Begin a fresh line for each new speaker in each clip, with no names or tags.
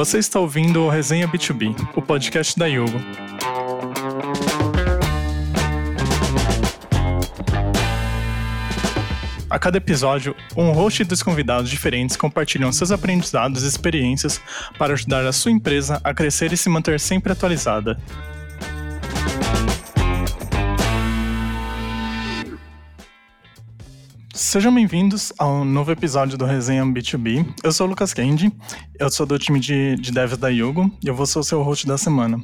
Você está ouvindo o Resenha B2B, o podcast da Yugo. A cada episódio, um host e dois convidados diferentes compartilham seus aprendizados e experiências para ajudar a sua empresa a crescer e se manter sempre atualizada. Sejam bem-vindos ao novo episódio do Resenha B2B. Eu sou o Lucas Kendi, eu sou do time de, de devs da Yugo e eu vou ser o seu host da semana.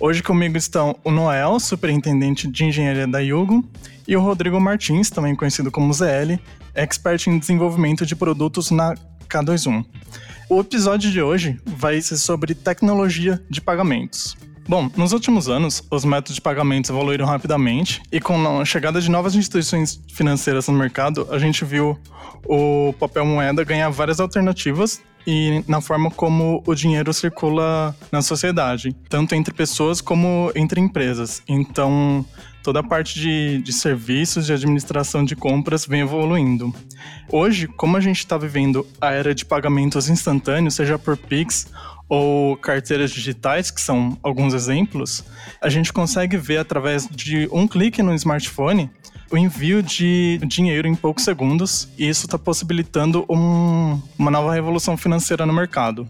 Hoje comigo estão o Noel, superintendente de engenharia da Yugo, e o Rodrigo Martins, também conhecido como ZL, expert em desenvolvimento de produtos na K21. O episódio de hoje vai ser sobre tecnologia de pagamentos. Bom, nos últimos anos, os métodos de pagamentos evoluíram rapidamente e com a chegada de novas instituições financeiras no mercado, a gente viu o papel moeda ganhar várias alternativas e na forma como o dinheiro circula na sociedade, tanto entre pessoas como entre empresas. Então, toda a parte de, de serviços, de administração de compras vem evoluindo. Hoje, como a gente está vivendo a era de pagamentos instantâneos, seja por Pix ou carteiras digitais, que são alguns exemplos, a gente consegue ver através de um clique no smartphone o envio de dinheiro em poucos segundos, e isso está possibilitando um, uma nova revolução financeira no mercado.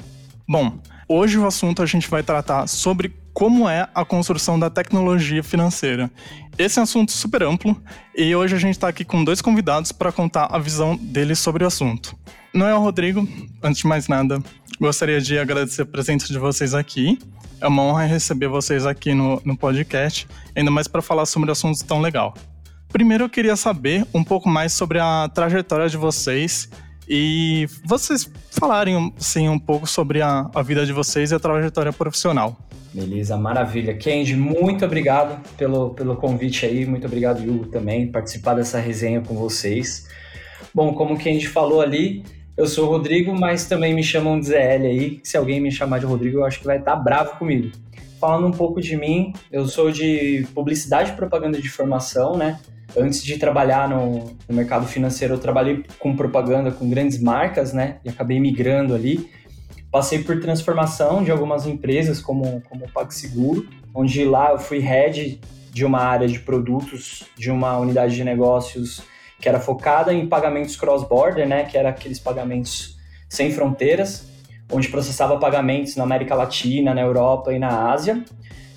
Bom, hoje o assunto a gente vai tratar sobre como é a construção da tecnologia financeira. Esse é um assunto super amplo e hoje a gente está aqui com dois convidados para contar a visão deles sobre o assunto. Noel Rodrigo, antes de mais nada, gostaria de agradecer a presença de vocês aqui. É uma honra receber vocês aqui no, no podcast, ainda mais para falar sobre assuntos tão legal. Primeiro eu queria saber um pouco mais sobre a trajetória de vocês e vocês falarem assim, um pouco sobre a, a vida de vocês e a trajetória profissional.
Beleza, maravilha. Kendi, muito obrigado pelo, pelo convite aí, muito obrigado, Hugo, também, participar dessa resenha com vocês. Bom, como o Kendi falou ali, eu sou o Rodrigo, mas também me chamam de ZL aí. Se alguém me chamar de Rodrigo, eu acho que vai estar bravo comigo. Falando um pouco de mim, eu sou de publicidade e propaganda de formação, né? Antes de trabalhar no, no mercado financeiro, eu trabalhei com propaganda com grandes marcas, né? E acabei migrando ali. Passei por transformação de algumas empresas, como, como o PagSeguro, onde lá eu fui head de uma área de produtos de uma unidade de negócios que era focada em pagamentos cross-border, né, que era aqueles pagamentos sem fronteiras, onde processava pagamentos na América Latina, na Europa e na Ásia.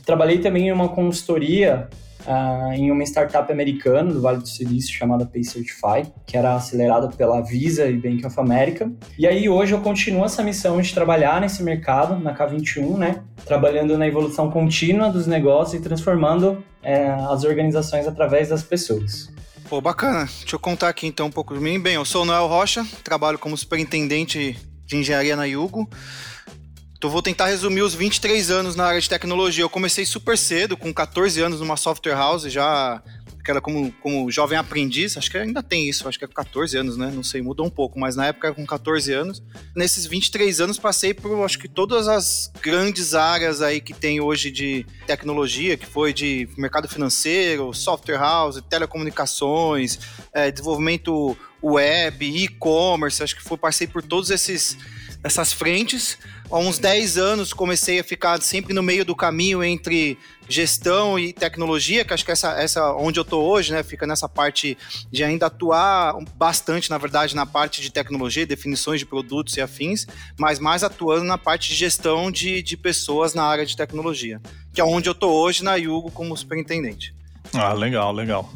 Trabalhei também em uma consultoria uh, em uma startup americana do Vale do Silício chamada Pay Certify, que era acelerada pela Visa e Bank of America. E aí hoje eu continuo essa missão de trabalhar nesse mercado, na K21, né? Trabalhando na evolução contínua dos negócios e transformando é, as organizações através das pessoas.
Pô, bacana. Deixa eu contar aqui então um pouco de mim. Bem, eu sou o Noel Rocha, trabalho como superintendente de engenharia na Yugo. Então vou tentar resumir os 23 anos na área de tecnologia. Eu comecei super cedo, com 14 anos numa software house, já que era como, como jovem aprendiz, acho que ainda tem isso, acho que é com 14 anos, né? Não sei, mudou um pouco, mas na época era com 14 anos. Nesses 23 anos passei por, acho que todas as grandes áreas aí que tem hoje de tecnologia, que foi de mercado financeiro, software house, telecomunicações, é, desenvolvimento web, e-commerce, acho que foi, passei por todos esses essas frentes. Há uns 10 anos comecei a ficar sempre no meio do caminho entre gestão e tecnologia, que acho que essa, essa onde eu estou hoje, né, fica nessa parte de ainda atuar bastante, na verdade, na parte de tecnologia, definições de produtos e afins, mas mais atuando na parte de gestão de, de pessoas na área de tecnologia, que é onde eu estou hoje na Yugo como superintendente.
Ah, legal, legal.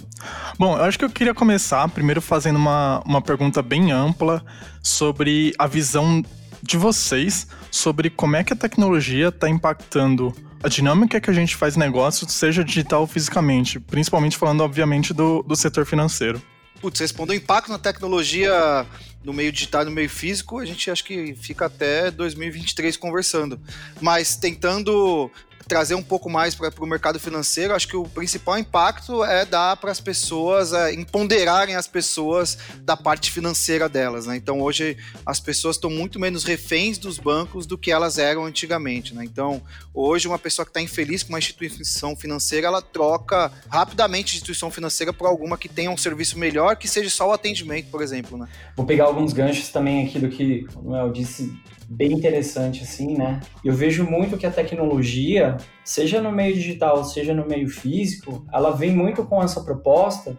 Bom, eu acho que eu queria começar primeiro fazendo uma, uma pergunta bem ampla sobre a visão de vocês sobre como é que a tecnologia está impactando a dinâmica que a gente faz negócio, seja digital ou fisicamente, principalmente falando, obviamente, do, do setor financeiro.
Putz, respondeu o impacto na tecnologia no meio digital e no meio físico, a gente acho que fica até 2023 conversando. Mas tentando trazer um pouco mais para o mercado financeiro, acho que o principal impacto é dar para as pessoas, é, empoderarem as pessoas da parte financeira delas. Né? Então, hoje, as pessoas estão muito menos reféns dos bancos do que elas eram antigamente. Né? Então, hoje, uma pessoa que está infeliz com uma instituição financeira, ela troca rapidamente a instituição financeira por alguma que tenha um serviço melhor, que seja só o atendimento, por exemplo. Né?
Vou pegar alguns ganchos também aqui do que o Noel disse bem interessante, assim, né? Eu vejo muito que a tecnologia, seja no meio digital, seja no meio físico, ela vem muito com essa proposta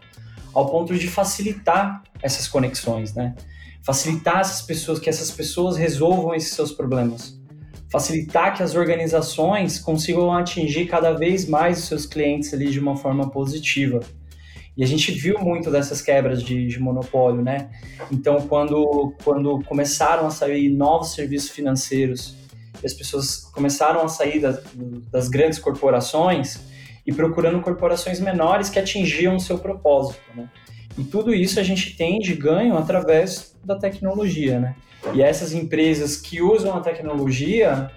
ao ponto de facilitar essas conexões, né? Facilitar essas pessoas, que essas pessoas resolvam esses seus problemas. Facilitar que as organizações consigam atingir cada vez mais os seus clientes ali de uma forma positiva. E a gente viu muito dessas quebras de, de, monopólio, né? Então, quando, quando começaram a sair novos serviços financeiros as pessoas começaram a sair das, das grandes corporações e procurando corporações menores que atingiam o seu propósito, né? E tudo isso a gente tem de ganho através da tecnologia, né? E essas empresas que usam a tecnologia,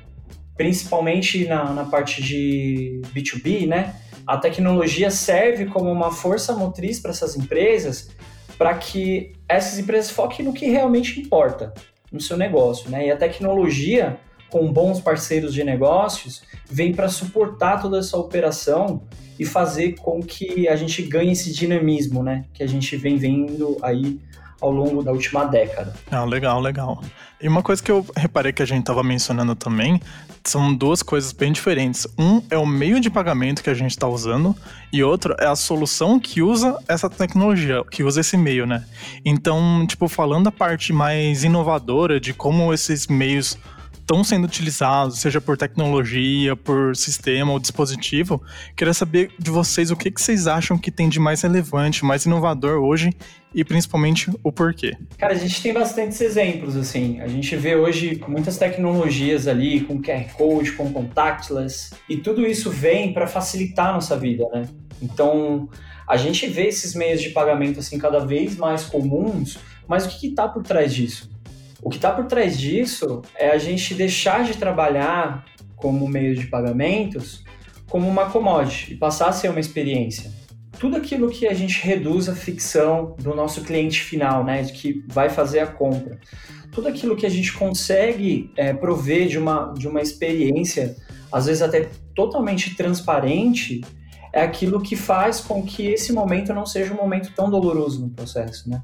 principalmente na, na parte de B2B, né? A tecnologia serve como uma força motriz para essas empresas para que essas empresas foquem no que realmente importa no seu negócio, né? E a tecnologia, com bons parceiros de negócios, vem para suportar toda essa operação e fazer com que a gente ganhe esse dinamismo, né? Que a gente vem vendo aí ao longo da última década.
Ah, legal, legal. E uma coisa que eu reparei que a gente estava mencionando também são duas coisas bem diferentes. Um é o meio de pagamento que a gente está usando e outro é a solução que usa essa tecnologia, que usa esse meio, né? Então, tipo, falando a parte mais inovadora de como esses meios estão sendo utilizados, seja por tecnologia, por sistema ou dispositivo. Queria saber de vocês o que, que vocês acham que tem de mais relevante, mais inovador hoje e principalmente o porquê.
Cara, a gente tem bastantes exemplos, assim. A gente vê hoje muitas tecnologias ali com QR Code, com contactless, e tudo isso vem para facilitar a nossa vida, né? Então, a gente vê esses meios de pagamento assim cada vez mais comuns, mas o que está por trás disso? O que está por trás disso é a gente deixar de trabalhar como meio de pagamentos como uma commodity e passar a ser uma experiência. Tudo aquilo que a gente reduz a ficção do nosso cliente final, né, que vai fazer a compra, tudo aquilo que a gente consegue é, prover de uma, de uma experiência, às vezes até totalmente transparente, é aquilo que faz com que esse momento não seja um momento tão doloroso no processo. Né?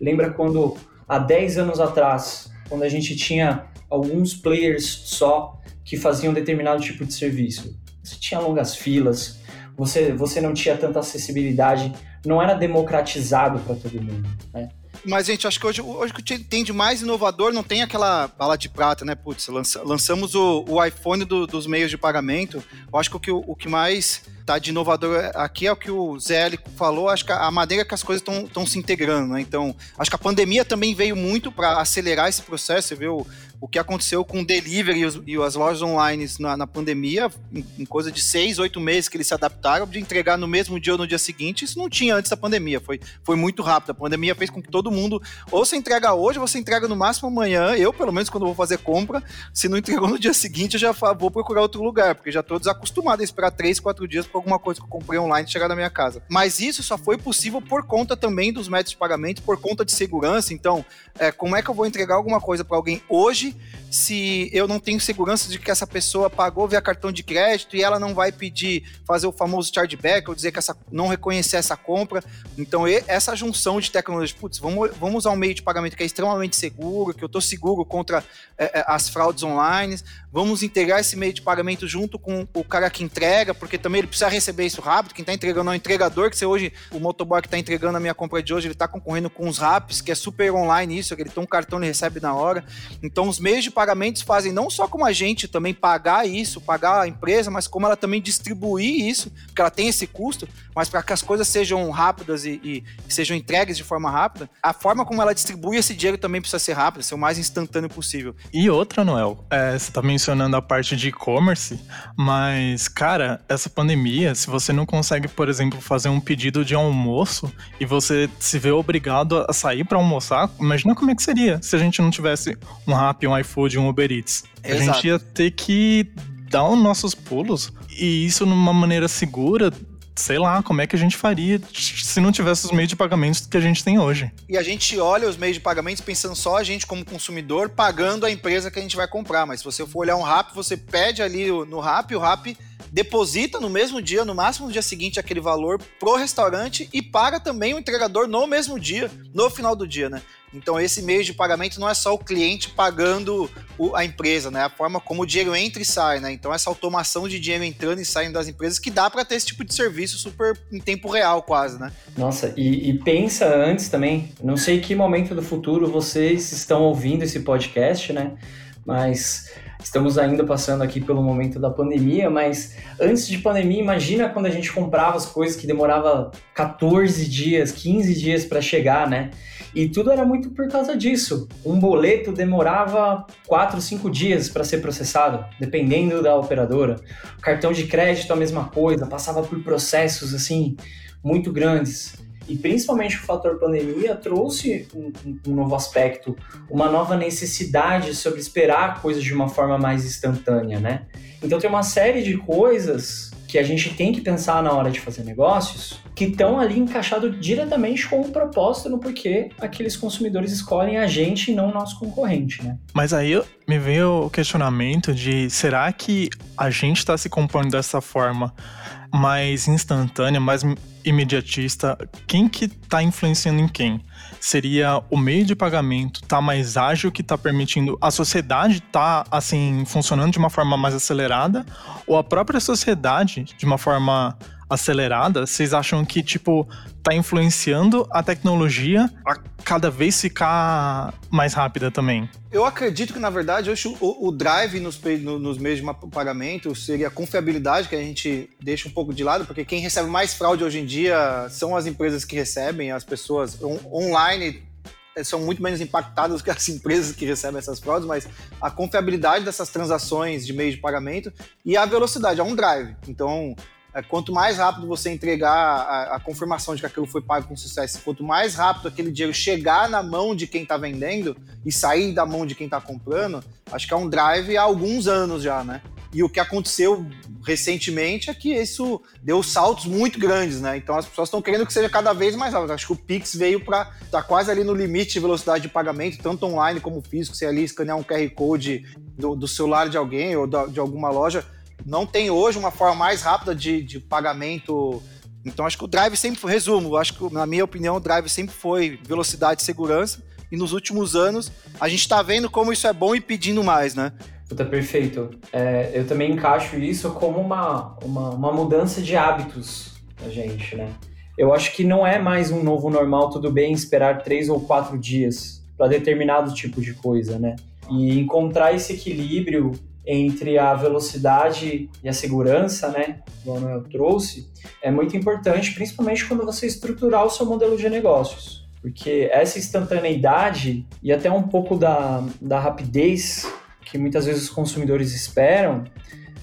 Lembra quando há 10 anos atrás, quando a gente tinha alguns players só que faziam determinado tipo de serviço. Você tinha longas filas, você, você não tinha tanta acessibilidade, não era democratizado para todo mundo, né?
Mas, gente, acho que hoje, hoje o que tem de mais inovador não tem aquela bala de prata, né? Putz, lança, lançamos o, o iPhone do, dos meios de pagamento. Eu acho que o que, o que mais tá de inovador aqui é o que o Zé falou, acho que a maneira que as coisas estão se integrando, né? Então, acho que a pandemia também veio muito para acelerar esse processo, você viu o que aconteceu com o delivery e, os, e as lojas online na, na pandemia, em, em, coisa de seis, oito meses que eles se adaptaram de entregar no mesmo dia ou no dia seguinte, isso não tinha antes da pandemia, foi, foi muito rápido. A pandemia fez com que todo mundo, ou você entrega hoje, ou você entrega no máximo amanhã. Eu, pelo menos, quando vou fazer compra, se não entregou no dia seguinte, eu já vou procurar outro lugar, porque já estou desacostumado a esperar três, quatro dias para alguma coisa que eu comprei online chegar na minha casa. Mas isso só foi possível por conta também dos métodos de pagamento, por conta de segurança. Então, é, como é que eu vou entregar alguma coisa para alguém hoje se eu não tenho segurança de que essa pessoa pagou via cartão de crédito e ela não vai pedir fazer o famoso chargeback ou dizer que essa, não reconhecer essa compra. Então, essa junção de tecnologia, putz, vamos, vamos usar um meio de pagamento que é extremamente seguro, que eu estou seguro contra é, é, as fraudes online, vamos integrar esse meio de pagamento junto com o cara que entrega, porque também ele precisa receber isso rápido, quem está entregando é o entregador, que você hoje, o motoboy que está entregando a minha compra de hoje, ele está concorrendo com os raps, que é super online isso, que ele tem um cartão, ele recebe na hora. Então, os meios de pagamentos fazem não só como a gente também pagar isso, pagar a empresa, mas como ela também distribuir isso, porque ela tem esse custo, mas para que as coisas sejam rápidas e, e, sejam entregues de forma rápida, a forma como ela distribui esse dinheiro também precisa ser rápida, ser o mais instantâneo possível.
E outra, Noel, é, você está mencionando a parte de e-commerce, mas, cara, essa pandemia, se você não consegue, por exemplo, fazer um pedido de almoço e você se vê obrigado a sair para almoçar, imagina como é que seria se a gente não tivesse um Rappi, um iFood, um Uber Eats. Exato. A gente ia ter que dar os nossos pulos e isso numa maneira segura sei lá, como é que a gente faria se não tivesse os meios de pagamentos que a gente tem hoje.
E a gente olha os meios de pagamentos pensando só a gente como consumidor pagando a empresa que a gente vai comprar, mas se você for olhar um RAP, você pede ali no RAP, o RAP deposita no mesmo dia, no máximo no dia seguinte, aquele valor pro restaurante e paga também o entregador no mesmo dia, no final do dia, né? Então, esse meio de pagamento não é só o cliente pagando o, a empresa, né? A forma como o dinheiro entra e sai, né? Então, essa automação de dinheiro entrando e saindo das empresas que dá para ter esse tipo de serviço super em tempo real, quase, né?
Nossa, e, e pensa antes também, não sei que momento do futuro vocês estão ouvindo esse podcast, né? Mas Estamos ainda passando aqui pelo momento da pandemia, mas antes de pandemia, imagina quando a gente comprava as coisas que demorava 14 dias, 15 dias para chegar, né? E tudo era muito por causa disso. Um boleto demorava 4, 5 dias para ser processado, dependendo da operadora. Cartão de crédito a mesma coisa, passava por processos assim muito grandes e principalmente o fator pandemia trouxe um, um, novo aspecto, uma nova necessidade sobre esperar coisas de uma forma mais instantânea, né? Então tem uma série de coisas que a gente tem que pensar na hora de fazer negócios que estão ali encaixados diretamente com o propósito no porquê aqueles consumidores escolhem a gente e não o nosso concorrente, né?
Mas aí me veio o questionamento de será que a gente está se compondo dessa forma mais instantânea, mais imediatista, quem que está influenciando em quem? Seria o meio de pagamento tá mais ágil que está permitindo a sociedade tá assim funcionando de uma forma mais acelerada ou a própria sociedade de uma forma acelerada, vocês acham que, tipo, tá influenciando a tecnologia a cada vez ficar mais rápida também?
Eu acredito que, na verdade, hoje o, o drive nos, no, nos meios de pagamento seria a confiabilidade, que a gente deixa um pouco de lado, porque quem recebe mais fraude hoje em dia são as empresas que recebem, as pessoas on, online são muito menos impactadas que as empresas que recebem essas fraudes, mas a confiabilidade dessas transações de meio de pagamento e a velocidade, é um drive. Então, quanto mais rápido você entregar a, a, confirmação de que aquilo foi pago com sucesso, quanto mais rápido aquele dinheiro chegar na mão de quem está vendendo e sair da mão de quem está comprando, acho que é um drive há alguns anos já, né? E o que aconteceu recentemente é que isso deu saltos muito grandes, né? Então as pessoas estão querendo que seja cada vez mais rápido. Acho que o Pix veio para tá quase ali no limite de velocidade de pagamento, tanto online como físico. Você ali escanear um QR Code do, do celular de alguém ou da, de alguma loja não tem hoje uma forma mais rápida de, de pagamento. Então acho que o drive sempre foi, resumo, acho que na minha opinião o drive sempre foi velocidade e segurança. E nos últimos anos a gente está vendo como isso é bom e pedindo mais, né?
Puta, perfeito. É, eu também encaixo isso como uma, uma, uma mudança de hábitos da gente, né? Eu acho que não é mais um novo normal, tudo bem esperar três ou quatro dias para determinado tipo de coisa, né? E encontrar esse equilíbrio entre a velocidade e a segurança, né, que o trouxe, é muito importante, principalmente quando você estruturar o seu modelo de negócios. Porque essa instantaneidade e até um pouco da, da rapidez que muitas vezes os consumidores esperam,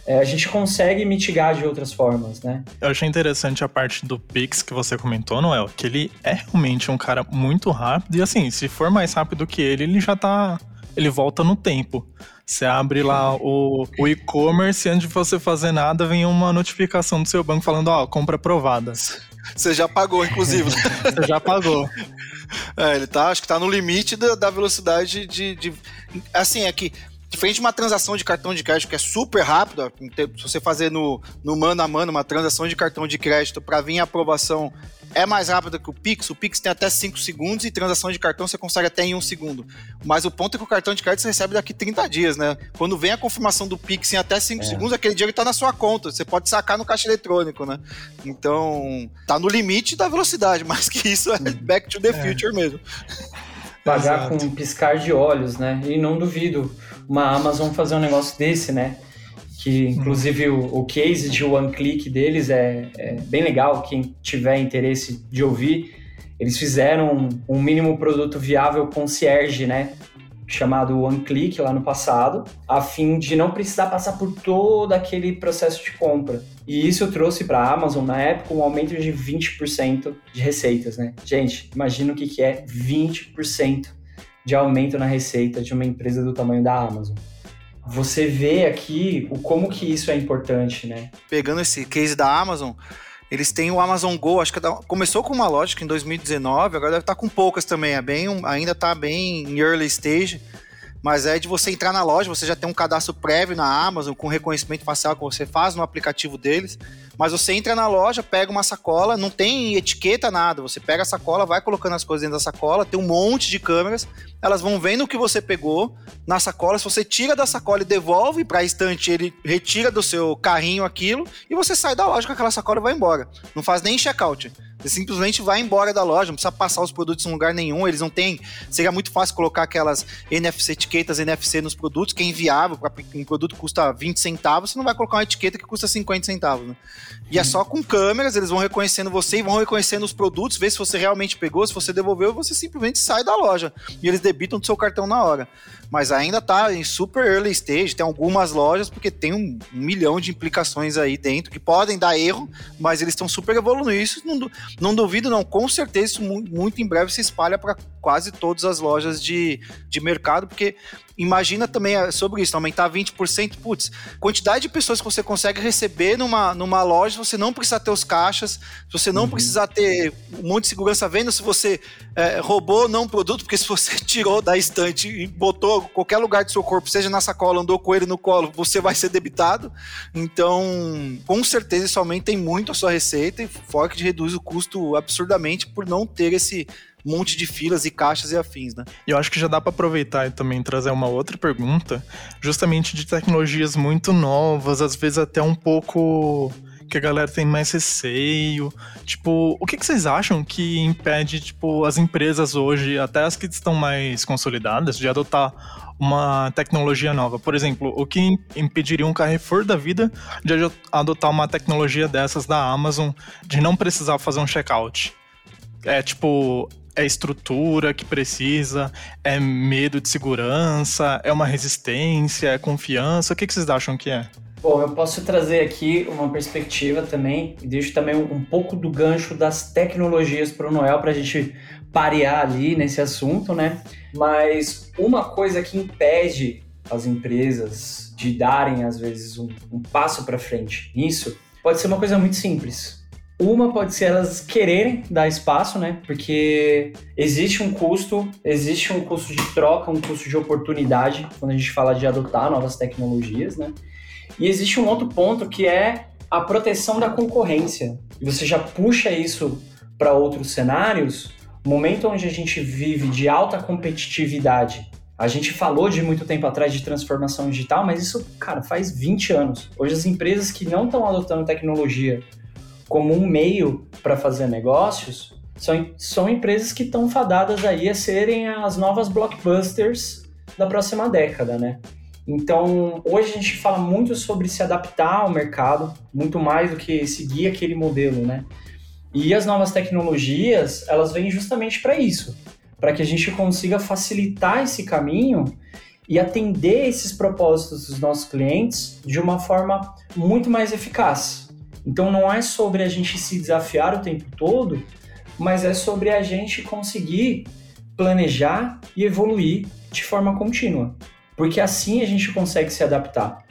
é, a gente consegue mitigar de outras formas, né?
Eu achei interessante a parte do Pix que você comentou, Noel, que ele é realmente um cara muito rápido e assim, se for mais rápido que ele, ele já tá ele volta no tempo. Você abre lá o, o e-commerce e antes de você fazer nada, vem uma notificação do seu banco falando, ó, oh, compra aprovada.
Você já pagou, inclusive.
você já pagou.
É, ele tá, acho que tá no limite da, da velocidade de, de. Assim, é que Diferente de uma transação de cartão de crédito que é super rápida, se você fazer no, no mano a mano uma transação de cartão de crédito para vir a aprovação é mais rápida que o Pix. O Pix tem até 5 segundos e transação de cartão você consegue até em 1 um segundo. Mas o ponto é que o cartão de crédito você recebe daqui 30 dias, né? Quando vem a confirmação do Pix em até 5 é. segundos, aquele dinheiro está na sua conta. Você pode sacar no caixa eletrônico, né? Então, tá no limite da velocidade, mais que isso é uhum. back to the é. future mesmo.
Pagar Exato. com um piscar de olhos, né? E não duvido uma Amazon fazer um negócio desse, né? Que inclusive o, o case de one click deles é, é, bem legal. Quem tiver interesse de ouvir, eles fizeram um, um mínimo produto viável concierge, né? chamado One Click lá no passado, a fim de não precisar passar por todo aquele processo de compra. E isso trouxe para a Amazon, na época, um aumento de 20% de receitas, né? Gente, imagina o que, que é 20% de aumento na receita de uma empresa do tamanho da Amazon. Você vê aqui o como que isso é importante, né?
Pegando esse case da Amazon, eles têm o Amazon Go, acho que é começou com uma lógica em 2019, agora deve estar com poucas também, é bem, ainda está bem em early stage, mas é de você entrar na loja, você já tem um cadastro prévio na Amazon com reconhecimento facial que você faz no aplicativo deles. Mas você entra na loja, pega uma sacola, não tem etiqueta, nada. Você pega a sacola, vai colocando as coisas dentro da sacola, tem um monte de câmeras, elas vão vendo o que você pegou na sacola. Se você tira da sacola e devolve para a estante, ele retira do seu carrinho aquilo e você sai da loja com aquela sacola e vai embora. Não faz nem check-out. Você simplesmente vai embora da loja, não precisa passar os produtos em lugar nenhum, eles não têm. Seria muito fácil colocar aquelas NFC, etiquetas NFC nos produtos, que é inviável, um produto custa 20 centavos, você não vai colocar uma etiqueta que custa 50 centavos. Né? E é só com câmeras, eles vão reconhecendo você e vão reconhecendo os produtos, ver se você realmente pegou, se você devolveu, você simplesmente sai da loja. E eles debitam do seu cartão na hora mas ainda está em super early stage. Tem algumas lojas, porque tem um, um, milhão de implicações aí dentro que podem dar erro, mas eles estão super evoluindo. Isso não, não duvido, não. Com certeza, isso muito em breve se espalha para quase todas as lojas de, de mercado, porque imagina também é, sobre isso, aumentar 20%, putz, quantidade de pessoas que você consegue receber numa, numa loja, você não precisa ter os caixas, você não uhum. precisa ter um monte de segurança vendo se você é, roubou ou não um produto, porque se você tirou da estante e botou qualquer lugar do seu corpo, seja na sacola, andou com ele no colo, você vai ser debitado. Então, com certeza isso aumenta muito a sua receita e fora que reduz o custo absurdamente por não ter esse monte de filas e caixas e afins, né?
Eu acho que já dá para aproveitar e também trazer uma outra pergunta, justamente de tecnologias muito novas, às vezes até um pouco que a galera tem mais receio. Tipo, o que, que, vocês acham que impede, tipo, as empresas hoje, até as que estão mais consolidadas, de adotar uma tecnologia nova? Por exemplo, o que impediria um Carrefour da vida de adotar uma tecnologia dessas da Amazon, de não precisar fazer um checkout? É tipo, é estrutura que precisa, é medo de segurança, é uma resistência, é confiança? O que, que vocês acham que é?
Bom, eu posso trazer aqui uma perspectiva também, e deixo também um, um pouco do gancho das tecnologias para o Noel, para a gente parear ali nesse assunto, né? Mas uma coisa que impede as empresas de darem, às vezes, um, um passo para frente nisso, pode ser uma coisa muito simples uma pode ser elas quererem dar espaço, né? Porque existe um custo, existe um custo de troca, um custo de oportunidade quando a gente fala de adotar novas tecnologias, né? E existe um outro ponto que é a proteção da concorrência. Você já puxa isso para outros cenários, momento onde a gente vive de alta competitividade. A gente falou de muito tempo atrás de transformação digital, mas isso, cara, faz 20 anos. Hoje as empresas que não estão adotando tecnologia como um meio para fazer negócios, são, são empresas que estão fadadas aí a serem as novas blockbusters da próxima década, né? Então, hoje a gente fala muito sobre se adaptar ao mercado, muito mais do que seguir aquele modelo, né? E as novas tecnologias, elas vêm justamente para isso, para que a gente consiga facilitar esse caminho e atender esses propósitos dos nossos clientes de uma forma muito mais eficaz. Então não é sobre a gente se desafiar o tempo todo, mas é sobre a gente conseguir planejar e evoluir de forma contínua. Porque assim a gente consegue se adaptar.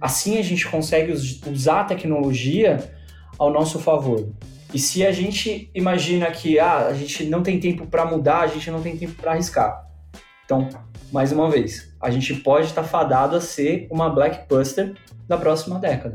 Assim a gente consegue usar a tecnologia ao nosso favor. E se a gente imagina que ah, a gente não tem tempo para mudar, a gente não tem tempo para arriscar. Então, mais uma vez, a gente pode estar tá fadado a ser uma blackbuster da próxima década.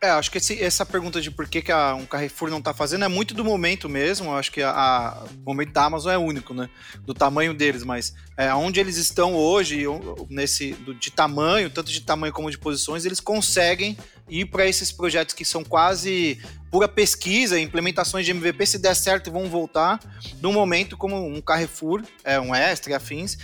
É, acho que esse, essa pergunta de por que, que a, um Carrefour não está fazendo é muito do momento mesmo. Acho que a, a, o momento da Amazon é único, né? Do tamanho deles, mas é, onde eles estão hoje, nesse do, de tamanho, tanto de tamanho como de posições, eles conseguem ir para esses projetos que são quase pura pesquisa, implementações de MVP, se der certo, vão voltar. Num momento como um Carrefour, é, um Extra afins,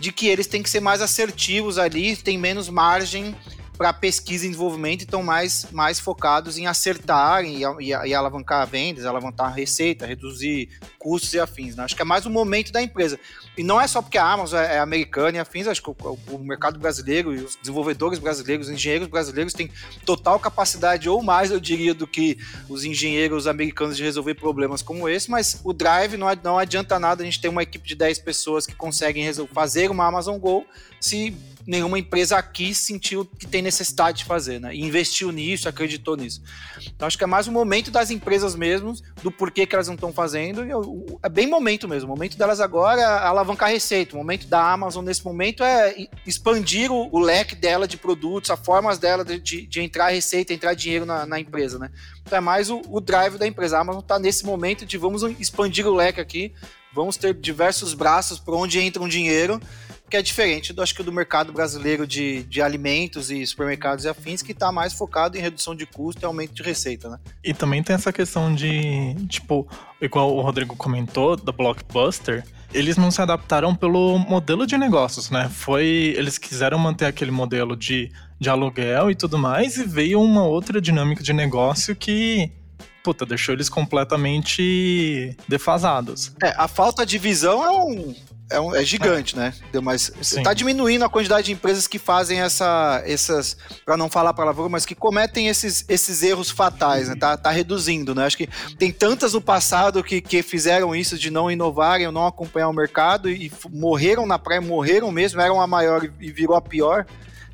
de que eles têm que ser mais assertivos ali, tem menos margem para pesquisa e desenvolvimento estão mais, mais focados em acertar e, e, e, alavancar vendas, alavancar receita, reduzir custos e afins. Né? Acho que é mais o momento da empresa. E não é só porque a Amazon é, é americana e afins, acho que o, o, mercado brasileiro e os desenvolvedores brasileiros, os engenheiros brasileiros têm total capacidade, ou mais, eu diria, do que os engenheiros americanos de resolver problemas como esse, mas o Drive não, não adianta nada a gente ter uma equipe de 10 pessoas que conseguem fazer uma Amazon Go se nenhuma empresa aqui sentiu que tem necessidade de fazer, né? E investiu nisso, acreditou nisso. Então acho que é mais um momento das empresas mesmo, do porquê que elas não estão fazendo. E é bem momento mesmo. O momento delas agora é alavancar receita. O momento da Amazon nesse momento é expandir o, o leque dela de produtos, as formas dela de, de, entrar receita, entrar dinheiro na, na, empresa, né? Então é mais o, o drive da empresa. A Amazon está nesse momento de vamos expandir o leque aqui, vamos ter diversos braços por onde entra um dinheiro que é diferente do acho que do mercado brasileiro de, de alimentos e supermercados e afins, que está mais focado em redução de custo e aumento de receita, né?
E também tem essa questão de, tipo, igual o Rodrigo comentou, da Blockbuster, eles não se adaptaram pelo modelo de negócios, né? Foi. Eles quiseram manter aquele modelo de, de aluguel e tudo mais, e veio uma outra dinâmica de negócio que. Puta, deixou eles completamente defasados.
É, a falta de visão é um, é, um, é gigante, é. né? Mas está diminuindo a quantidade de empresas que fazem essa, essas, para não falar palavrão, mas que cometem esses, esses erros fatais, né? Tá, tá reduzindo, né? Acho que tem tantas no passado que, que fizeram isso de não inovarem ou não acompanhar o mercado e, e morreram na praia, morreram mesmo, eram a maior e virou a pior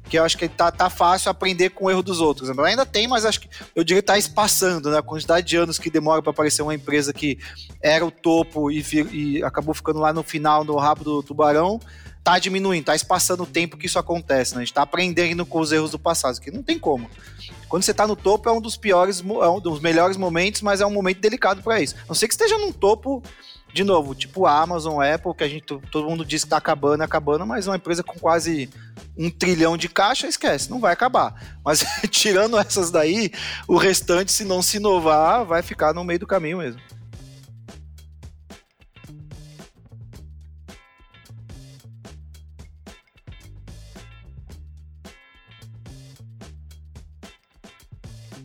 que eu acho que tá, tá fácil aprender com o erro dos outros. Né? Ainda tem, mas acho que eu diria que tá espaçando, né? A quantidade de anos que demora para aparecer uma empresa que era o topo e, e, acabou ficando lá no final, no rabo do tubarão, tá diminuindo, tá espaçando o tempo que isso acontece, né? A gente tá aprendendo com os erros do passado, que não tem como. Quando você tá no topo é um dos piores, é um dos melhores momentos, mas é um momento delicado para isso. Não sei que esteja num topo de novo, tipo a Amazon, Apple, que a gente todo mundo diz que tá acabando, acabando, mas uma empresa com quase um trilhão de caixa, esquece, não vai acabar. Mas tirando essas daí, o restante, se não se inovar, vai ficar no meio do caminho mesmo.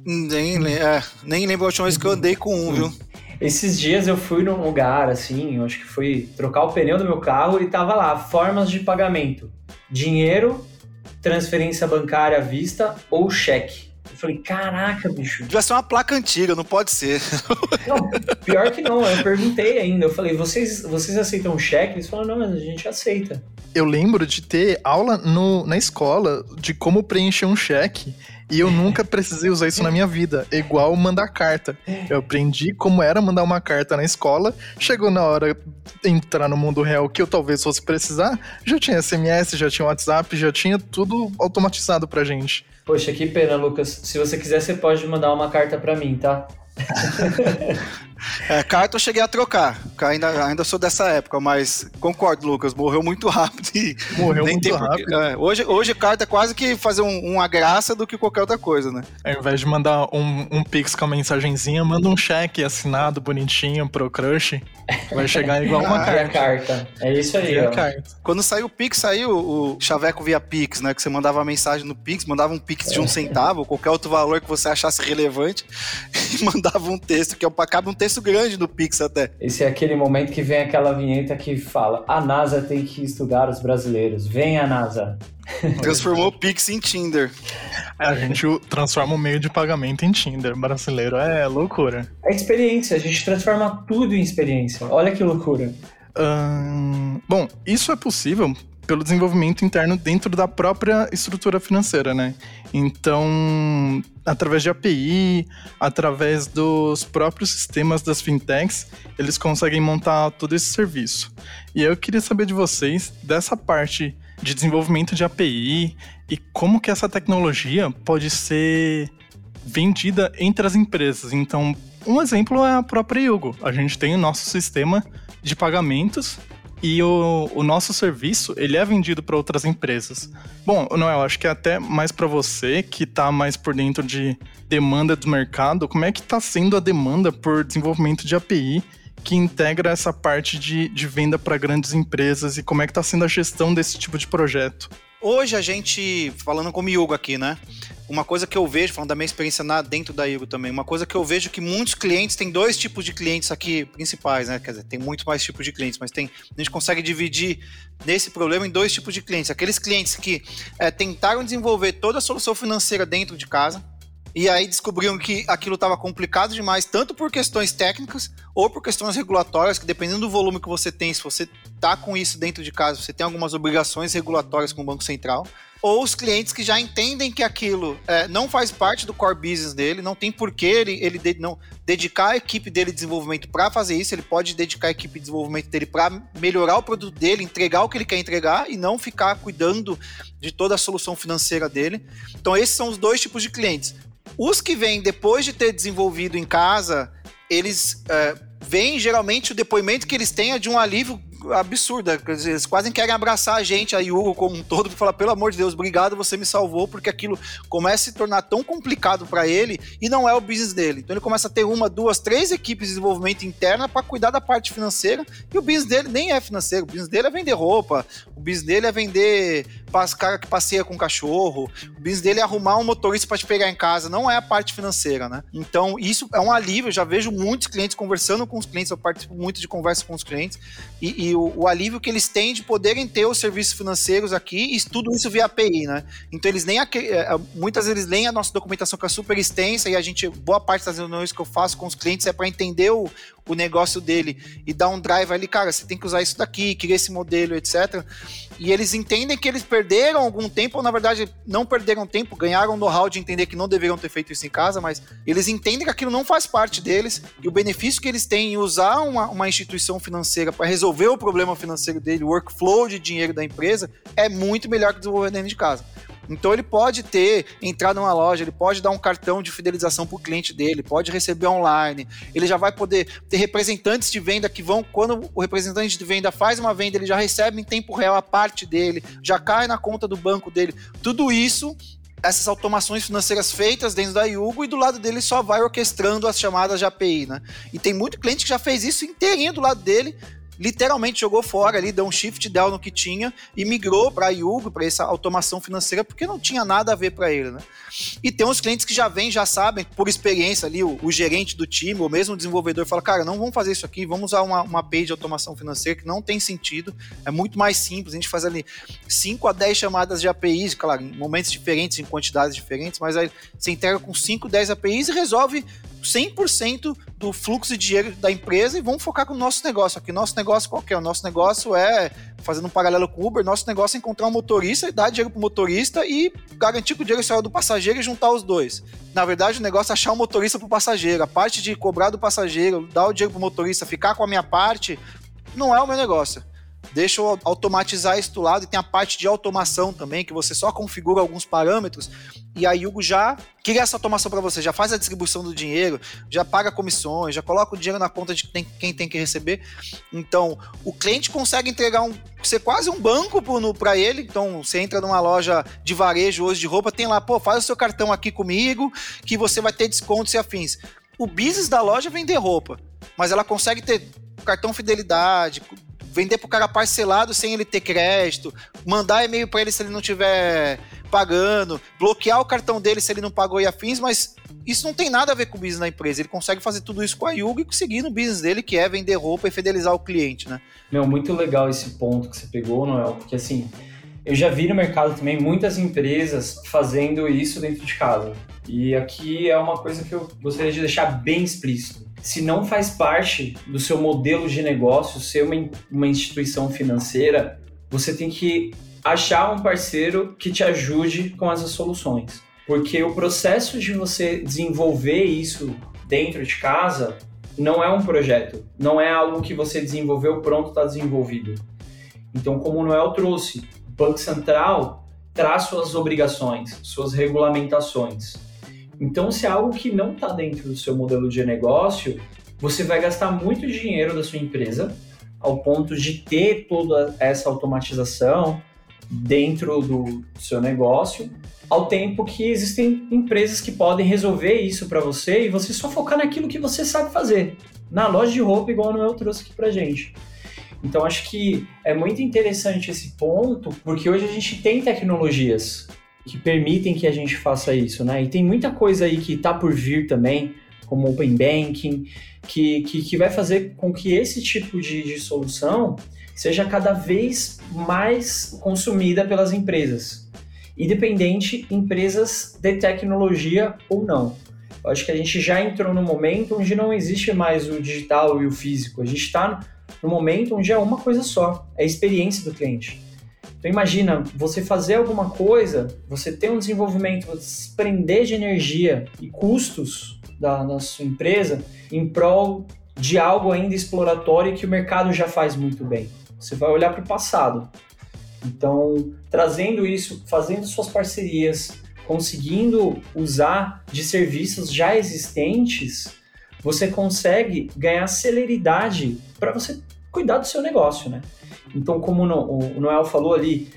Nem, é, nem lembro a última vez que eu andei com um, viu?
Esses dias eu fui num lugar, assim, eu acho que fui trocar o pneu do meu carro e tava lá, formas de pagamento. Dinheiro, transferência bancária à vista ou cheque. Eu falei, caraca, bicho.
Devia ser uma placa antiga, não pode ser.
Não, pior que não, eu perguntei ainda. Eu falei, vocês, vocês aceitam cheque? Eles falaram, não, mas a gente aceita.
Eu lembro de ter aula no, na escola de como preencher um cheque. E eu nunca precisei usar isso na minha vida. É igual mandar carta. Eu aprendi como era mandar uma carta na escola. Chegou na hora de entrar no mundo real que eu talvez fosse precisar. Já tinha SMS, já tinha WhatsApp, já tinha tudo automatizado pra gente.
Poxa, que pena, Lucas. Se você quiser, você pode mandar uma carta para mim, tá?
É, carta eu cheguei a trocar. Ainda, ainda sou dessa época, mas concordo, Lucas. Morreu muito rápido. E
morreu muito rápido.
É, hoje, hoje, carta é quase que fazer um, uma graça do que qualquer outra coisa, né?
Ao invés de mandar um, um pix com a mensagenzinha, manda um cheque assinado bonitinho pro crush. Vai chegar igual uma ah, carta.
carta. É isso aí. ó. Carta.
Quando saiu o Pix, saiu o Chaveco via Pix, né? Que você mandava a mensagem no Pix, mandava um Pix de um centavo, qualquer outro valor que você achasse relevante, e mandava um texto, que é cabe um texto preço grande do Pix até.
Esse é aquele momento que vem aquela vinheta que fala: a NASA tem que estudar os brasileiros. Vem a NASA.
Transformou o Pix em Tinder.
É, a gente transforma o meio de pagamento em Tinder. Brasileiro é loucura.
É experiência, a gente transforma tudo em experiência. Olha que loucura.
Hum, bom, isso é possível pelo desenvolvimento interno dentro da própria estrutura financeira, né? Então, através de API, através dos próprios sistemas das fintechs, eles conseguem montar todo esse serviço. E eu queria saber de vocês dessa parte de desenvolvimento de API e como que essa tecnologia pode ser vendida entre as empresas. Então, um exemplo é a própria Yugo. A gente tem o nosso sistema de pagamentos e o, o nosso serviço ele é vendido para outras empresas. Bom, Noel, acho que é até mais para você que está mais por dentro de demanda do mercado, como é que está sendo a demanda por desenvolvimento de API que integra essa parte de, de venda para grandes empresas e como é que está sendo a gestão desse tipo de projeto?
Hoje a gente, falando como Yugo aqui, né? Uma coisa que eu vejo, falando da minha experiência na, dentro da Yugo também, uma coisa que eu vejo que muitos clientes, tem dois tipos de clientes aqui principais, né? Quer dizer, tem muito mais tipos de clientes, mas tem, a gente consegue dividir nesse problema em dois tipos de clientes. Aqueles clientes que é, tentaram desenvolver toda a solução financeira dentro de casa, e aí descobriram que aquilo estava complicado demais, tanto por questões técnicas ou por questões regulatórias, que dependendo do volume que você tem, se você tá com isso dentro de casa, você tem algumas obrigações regulatórias com o Banco Central. ou os clientes que já entendem que aquilo é, não faz parte do core business dele, não tem porquê ele, ele de, não dedicar a equipe dele de desenvolvimento para fazer isso, ele pode dedicar a equipe de desenvolvimento dele para melhorar o produto dele, entregar o que ele quer entregar e não ficar cuidando de toda a solução financeira dele. Então esses são os dois tipos de clientes. Os que vêm depois de ter desenvolvido em casa, eles é, veem geralmente o depoimento que eles têm é de um alívio absurda. Eles quase querem abraçar a gente, a Yugo como um todo, e falar, pelo amor de Deus, obrigado, você me salvou, porque aquilo começa a se tornar tão complicado para ele e não é o business dele. Então ele começa a ter uma, duas, três equipes de desenvolvimento interna para cuidar da parte financeira e o business dele nem é financeiro, o business dele é vender roupa, o business dele é vender cara que passeia com cachorro, o business dele é arrumar um motorista para te pegar em casa, não é a parte financeira, né? Então isso é um alívio, eu já vejo muitos clientes conversando com os clientes, eu participo muito de conversa com os clientes e, e o, o, alívio que eles têm de poderem ter os serviços financeiros aqui e tudo isso via API, né? Então eles nem é, é, muitas vezes leem a nossa documentação que é super extensa e a gente boa parte das reuniões que eu faço com os clientes é para entender o, o negócio dele e dar um drive ali, cara, você tem que usar isso daqui, querer esse modelo, etc. E eles entendem que eles perderam algum tempo, ou na verdade não perderam tempo, ganharam know-how de entender que não deveriam ter feito isso em casa, mas eles entendem que aquilo não faz parte deles e o benefício que eles têm em usar uma, uma instituição financeira para resolver o problema financeiro dele, o workflow de dinheiro da empresa, é muito melhor que desenvolver dentro de casa. Então ele pode ter, entrar numa loja, ele pode dar um cartão de fidelização para o cliente dele, pode receber online, ele já vai poder ter representantes de venda que vão, quando o representante de venda faz uma venda, ele já recebe em tempo real a parte dele, já cai na conta do banco dele. Tudo isso essas automações financeiras feitas dentro da Yugo e do lado dele só vai orquestrando as chamadas de API, né? E tem muito cliente que já fez isso inteirinho do lado dele, literalmente jogou fora ali, deu um shift down no que tinha e migrou para a Yugo, para essa automação financeira, porque não tinha nada a ver para ele, né? E tem uns clientes que já vêm, já sabem, por experiência ali, o, o, gerente do time, ou mesmo o desenvolvedor, fala, cara, não vamos fazer isso aqui, vamos usar uma, uma API de automação financeira que não tem sentido, é muito mais simples, a gente faz ali 5 a 10 chamadas de APIs, claro, em momentos diferentes, em quantidades diferentes, mas aí você entrega com 5, 10 APIs e resolve 100% do fluxo de dinheiro da empresa e vamos focar com o nosso negócio. Aqui, nosso negócio qual é? O nosso negócio é, fazendo um paralelo com o Uber, nosso negócio é encontrar um motorista e dar dinheiro pro motorista e garantir que o dinheiro saia do passageiro e juntar os dois. Na verdade, o negócio é achar um motorista pro passageiro. A parte de cobrar do passageiro, dar o dinheiro pro motorista, ficar com a minha parte, não é o meu negócio. Deixa eu automatizar isso do lado e tem a parte de automação também, que você só configura alguns parâmetros e a Yugo já cria essa automação para você, já faz a distribuição do dinheiro, já paga comissões, já coloca o dinheiro na conta de quem tem que receber. Então, o cliente consegue entregar um ser quase um banco para ele. Então, você entra numa loja de varejo hoje de roupa, tem lá, pô, faz o seu cartão aqui comigo, que você vai ter descontos e afins. O business da loja é vender roupa, mas ela consegue ter cartão fidelidade, vender pro cara parcelado sem ele ter crédito, mandar e-mail para ele se ele não tiver pagando, bloquear o cartão dele se ele não pagou e afins, mas isso não tem nada a ver com o business da empresa. Ele consegue fazer tudo isso com a Yugo e conseguir no business dele, que é vender roupa e fidelizar o cliente, né?
Meu, muito legal esse ponto que você pegou, Noel, porque assim, eu já vi no mercado também muitas empresas fazendo isso dentro de casa. E aqui é uma coisa que eu gostaria de deixar bem explícito se não faz parte do seu modelo de negócio ser uma, uma instituição financeira, você tem que achar um parceiro que te ajude com essas soluções. Porque o processo de você desenvolver isso dentro de casa não é um projeto, não é algo que você desenvolveu pronto, está desenvolvido. Então, como o Noel trouxe, o Banco Central traz suas obrigações, suas regulamentações. Então, se é algo que não está dentro do seu modelo de negócio, você vai gastar muito dinheiro da sua empresa ao ponto de ter toda essa automatização dentro do seu negócio, ao tempo que existem empresas que podem resolver isso para você e você só focar naquilo que você sabe fazer, na loja de roupa, igual o Noel trouxe aqui para gente. Então acho que é muito interessante esse ponto, porque hoje a gente tem tecnologias que permitem que a gente faça isso, né? E tem muita coisa aí que está por vir também, como Open Banking, que, que, que vai fazer com que esse tipo de, de solução seja cada vez mais consumida pelas empresas, independente empresas de tecnologia ou não. Eu acho que a gente já entrou no momento onde não existe mais o digital e o físico. A gente está no momento onde é uma coisa só, é a experiência do cliente. Então imagina, você fazer alguma coisa, você ter um desenvolvimento, você se prender de energia e custos da, da sua empresa em prol de algo ainda exploratório que o mercado já faz muito bem. Você vai olhar para o passado. Então, trazendo isso, fazendo suas parcerias, conseguindo usar de serviços já existentes, você consegue ganhar celeridade para você cuidar do seu negócio, né? Então, como o Noel falou ali,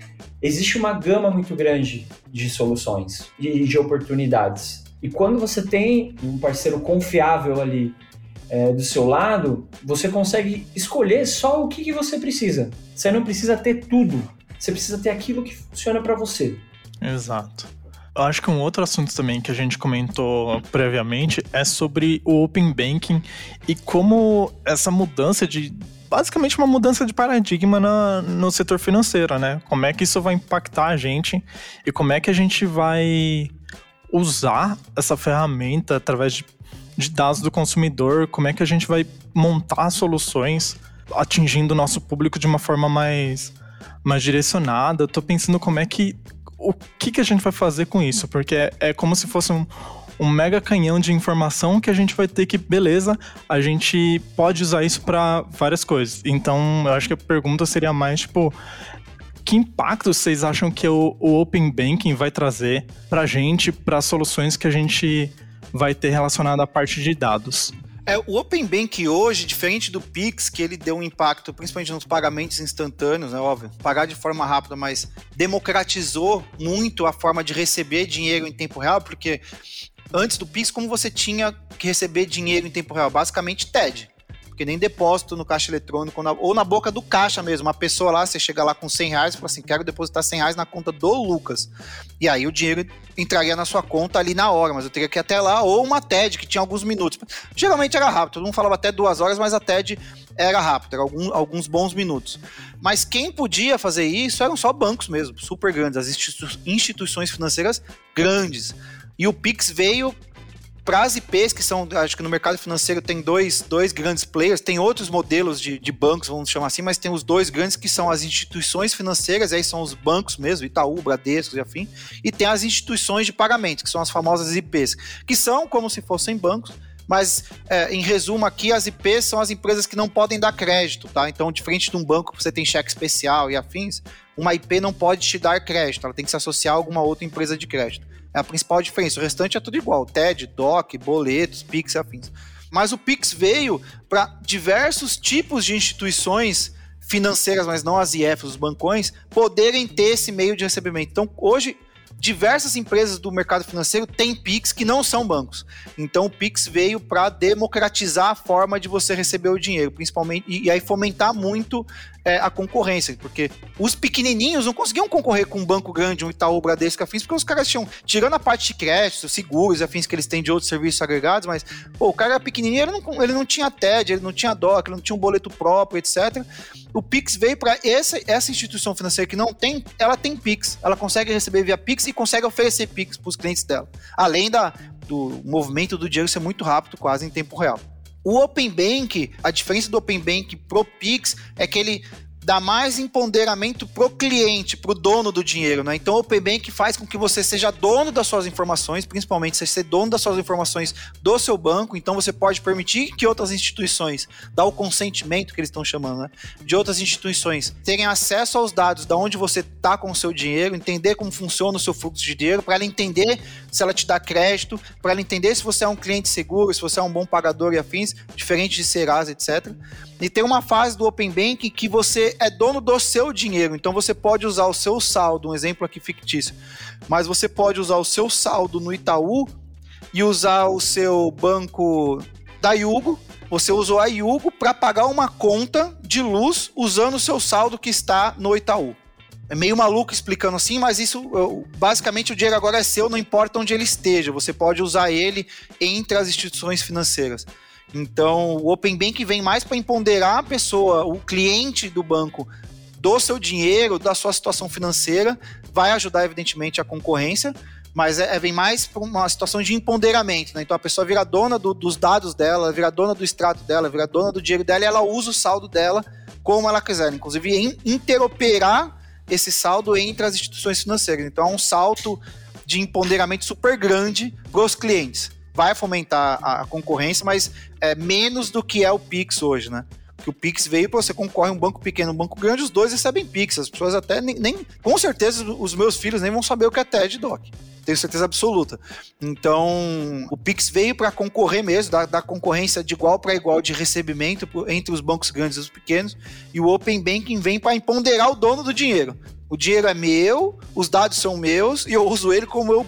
existe uma gama muito grande de soluções e de oportunidades. E quando você tem um parceiro confiável ali é, do seu lado, você consegue escolher só o que, que você precisa. Você não precisa ter tudo. Você precisa ter aquilo que funciona para você.
Exato. Eu acho que um outro assunto também que a gente comentou previamente é sobre o Open Banking e como essa mudança de. Basicamente, uma mudança de paradigma no setor financeiro, né? Como é que isso vai impactar a gente e como é que a gente vai usar essa ferramenta através de, de dados do consumidor, como é que a gente vai montar soluções atingindo o nosso público de uma forma mais mais direcionada. Eu tô pensando como é que. O que, que a gente vai fazer com isso? Porque é, é como se fosse um, um mega canhão de informação que a gente vai ter que, beleza, a gente pode usar isso para várias coisas. Então, eu acho que a pergunta seria mais tipo. Que impacto vocês acham que o, o Open Banking vai trazer para a gente, para soluções que a gente vai ter relacionada à parte de dados?
É, o Open Bank hoje, diferente do Pix, que ele deu um impacto principalmente nos pagamentos instantâneos, né? Óbvio, pagar de forma rápida, mas democratizou muito a forma de receber dinheiro em tempo real, porque antes do Pix, como você tinha que receber dinheiro em tempo real? Basicamente TED porque nem depósito no caixa eletrônico, ou na boca do caixa mesmo. Uma pessoa lá, você chega lá com 100 reais e fala assim: quero depositar 100 reais na conta do Lucas. E aí o dinheiro entraria na sua conta ali na hora, mas eu teria que ir até lá, ou uma TED, que tinha alguns minutos. Geralmente era rápido, todo mundo falava até duas horas, mas a TED era rápido, era algum, alguns bons minutos. Mas quem podia fazer isso eram só bancos mesmo, super grandes, as institu instituições financeiras grandes. E o Pix veio para as IPs, que são, acho que no mercado financeiro tem dois, dois grandes players, tem outros modelos de, de bancos, vamos chamar assim, mas tem os dois grandes que são as instituições financeiras, aí são os bancos mesmo, Itaú, Bradesco e afim, e tem as instituições de pagamento, que são as famosas IPs, que são como se fossem bancos, mas é, em resumo aqui, as IPs são as empresas que não podem dar crédito, tá? Então, diferente de um banco que você tem cheque especial e afins, uma IP não pode te dar crédito, ela tem que se associar a alguma outra empresa de crédito. É a principal diferença. O restante é tudo igual: TED, DOC, boletos, Pix e afins. Mas o Pix veio para diversos tipos de instituições financeiras, mas não as IFs, os bancões, poderem ter esse meio de recebimento. Então, hoje, diversas empresas do mercado financeiro têm Pix que não são bancos. Então o Pix veio para democratizar a forma de você receber o dinheiro, principalmente e, e aí fomentar muito é, a concorrência, porque os pequenininhos não conseguiam concorrer com um banco grande, um Itaú, Bradesco, afins, porque os caras tinham, tirando a parte de crédito, seguros, afins que eles têm de outros serviços agregados, mas, pô, o cara pequenininho, ele não, ele não tinha TED, ele não tinha DOC, ele não tinha um boleto próprio, etc. O Pix veio para essa, essa instituição financeira que não tem, ela tem Pix, ela consegue receber via Pix e consegue oferecer Pix para os clientes dela, além da, do movimento do dinheiro ser muito rápido, quase em tempo real. O Open Bank, a diferença do Open Bank pro Pix é que ele dá mais empoderamento pro cliente, pro dono do dinheiro, né? Então o Open Bank faz com que você seja dono das suas informações, principalmente você ser dono das suas informações do seu banco, então você pode permitir que outras instituições, dar o consentimento que eles estão chamando, né? De outras instituições terem acesso aos dados da onde você tá com o seu dinheiro, entender como funciona o seu fluxo de dinheiro, para ela entender se ela te dá crédito, para ela entender se você é um cliente seguro, se você é um bom pagador e afins, diferente de Serasa, etc. E tem uma fase do Open Banking que você é dono do seu dinheiro. Então você pode usar o seu saldo, um exemplo aqui fictício. Mas você pode usar o seu saldo no Itaú e usar o seu banco da Yugo. Você usou a Yugo para pagar uma conta de luz usando o seu saldo que está no Itaú. É meio maluco explicando assim, mas isso basicamente o dinheiro agora é seu, não importa onde ele esteja. Você pode usar ele entre as instituições financeiras. Então, o Open Bank vem mais para empoderar a pessoa, o cliente do banco, do seu dinheiro, da sua situação financeira, vai ajudar, evidentemente, a concorrência, mas é, é vem mais para uma situação de empoderamento. Né? Então, a pessoa vira dona do, dos dados dela, vira dona do extrato dela, vira dona do dinheiro dela e ela usa o saldo dela como ela quiser. Inclusive, interoperar esse saldo entre as instituições financeiras. Então, é um salto de empoderamento super grande para os clientes. Vai fomentar a concorrência, mas é menos do que é o Pix hoje, né? que o Pix veio para você concorre um banco pequeno, um banco grande, os dois recebem Pix. As pessoas até nem, nem, com certeza os meus filhos nem vão saber o que é TED Doc. Tenho certeza absoluta. Então, o Pix veio para concorrer mesmo, dar, dar, concorrência de igual para igual de recebimento entre os bancos grandes e os pequenos, e o Open Banking vem para empoderar o dono do dinheiro. O dinheiro é meu, os dados são meus e eu uso ele como eu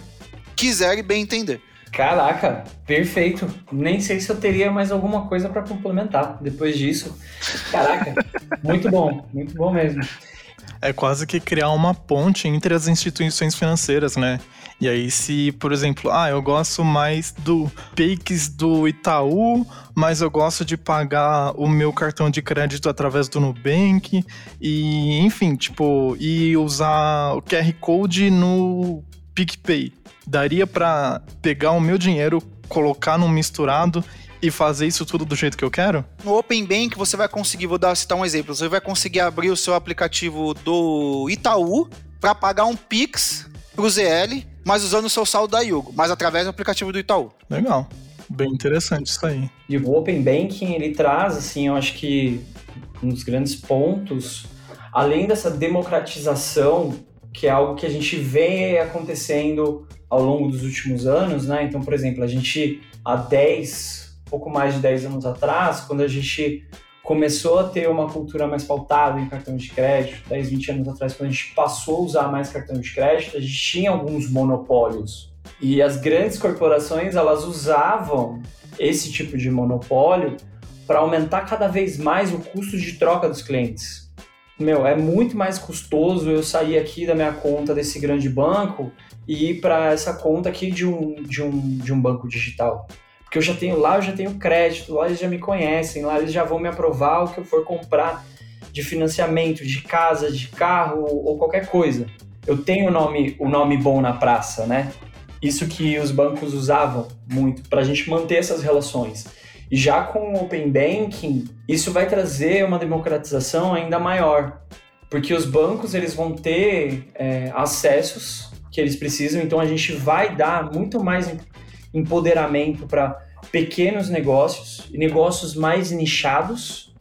quiser e bem entender.
Caraca, perfeito. Nem sei se eu teria mais alguma coisa para complementar depois disso. Caraca, muito bom, muito bom mesmo.
É quase que criar uma ponte entre as instituições financeiras, né? E aí, se, por exemplo, ah, eu gosto mais do Pix do Itaú, mas eu gosto de pagar o meu cartão de crédito através do Nubank, e enfim, tipo, e usar o QR Code no PicPay daria para pegar o meu dinheiro, colocar num misturado e fazer isso tudo do jeito que eu quero?
No Open Bank você vai conseguir, vou dar citar um exemplo, você vai conseguir abrir o seu aplicativo do Itaú para pagar um Pix pro ZL, mas usando o seu saldo da Yugo, mas através do aplicativo do Itaú.
Legal. Bem interessante isso aí.
E o Open Banking, ele traz, assim, eu acho que um dos grandes pontos, além dessa democratização, que é algo que a gente vê acontecendo ao longo dos últimos anos, né? Então, por exemplo, a gente há 10, pouco mais de 10 anos atrás, quando a gente começou a ter uma cultura mais pautada em cartão de crédito, 10, 20 anos atrás, quando a gente passou a usar mais cartão de crédito, a gente tinha alguns monopólios. E as grandes corporações, elas usavam esse tipo de monopólio para aumentar cada vez mais o custo de troca dos clientes. Meu, é muito mais custoso eu sair aqui da minha conta desse grande banco e ir para essa conta aqui de um, de, um, de um banco digital. Porque eu já tenho lá, eu já tenho crédito, lá eles já me conhecem, lá eles já vão me aprovar o que eu for comprar de financiamento, de casa, de carro ou qualquer coisa. Eu tenho o nome, o nome bom na praça, né? Isso que os bancos usavam muito para a gente manter essas relações. E já com o Open Banking, isso vai trazer uma democratização ainda maior, porque os bancos eles vão ter é, acessos que eles precisam, então a gente vai dar muito mais empoderamento para pequenos negócios, negócios mais nichados,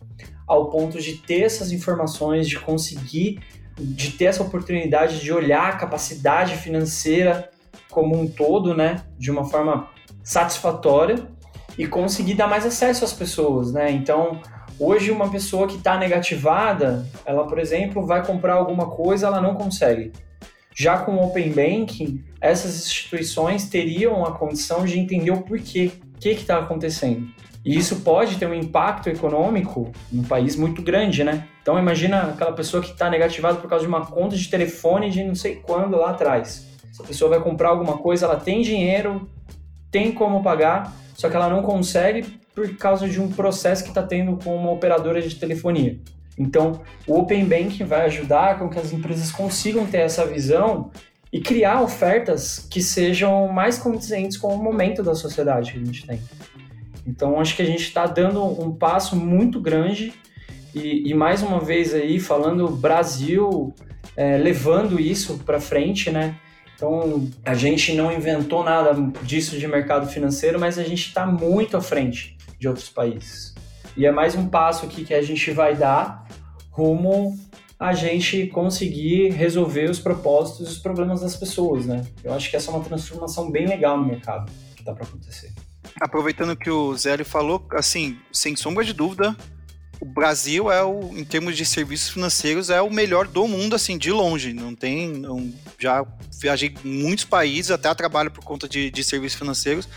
ao ponto de ter essas informações, de conseguir, de ter essa oportunidade de olhar a capacidade financeira como um todo, né, de uma forma satisfatória e conseguir dar mais acesso às pessoas, né? Então, hoje uma pessoa que está negativada, ela, por exemplo, vai comprar alguma coisa, ela não consegue. Já com o Open Banking, essas instituições teriam a condição de entender o porquê, o que está acontecendo. E isso pode ter um impacto econômico num país muito grande, né? Então imagina aquela pessoa que está negativada por causa de uma conta de telefone de não sei quando lá atrás. Essa pessoa vai comprar alguma coisa, ela tem dinheiro, tem como pagar, só que ela não consegue por causa de um processo que está tendo com uma operadora de telefonia. Então, o Open Banking vai ajudar com que as empresas consigam ter essa visão e criar ofertas que sejam mais condizentes com o momento da sociedade que a gente tem. Então, acho que a gente está dando um passo muito grande e, e, mais uma vez aí falando Brasil é, levando isso para frente, né? Então, a gente não inventou nada disso de mercado financeiro, mas a gente está muito à frente de outros países. E é mais um passo aqui que a gente vai dar rumo a gente conseguir resolver os propósitos e os problemas das pessoas, né? Eu acho que essa é uma transformação bem legal no mercado que está para acontecer.
Aproveitando que o Zélio falou, assim, sem sombra de dúvida, o Brasil é o, em termos de serviços financeiros, é o melhor do mundo, assim, de longe. Não tem. Não, já viajei em muitos países, até trabalho por conta de, de serviços financeiros.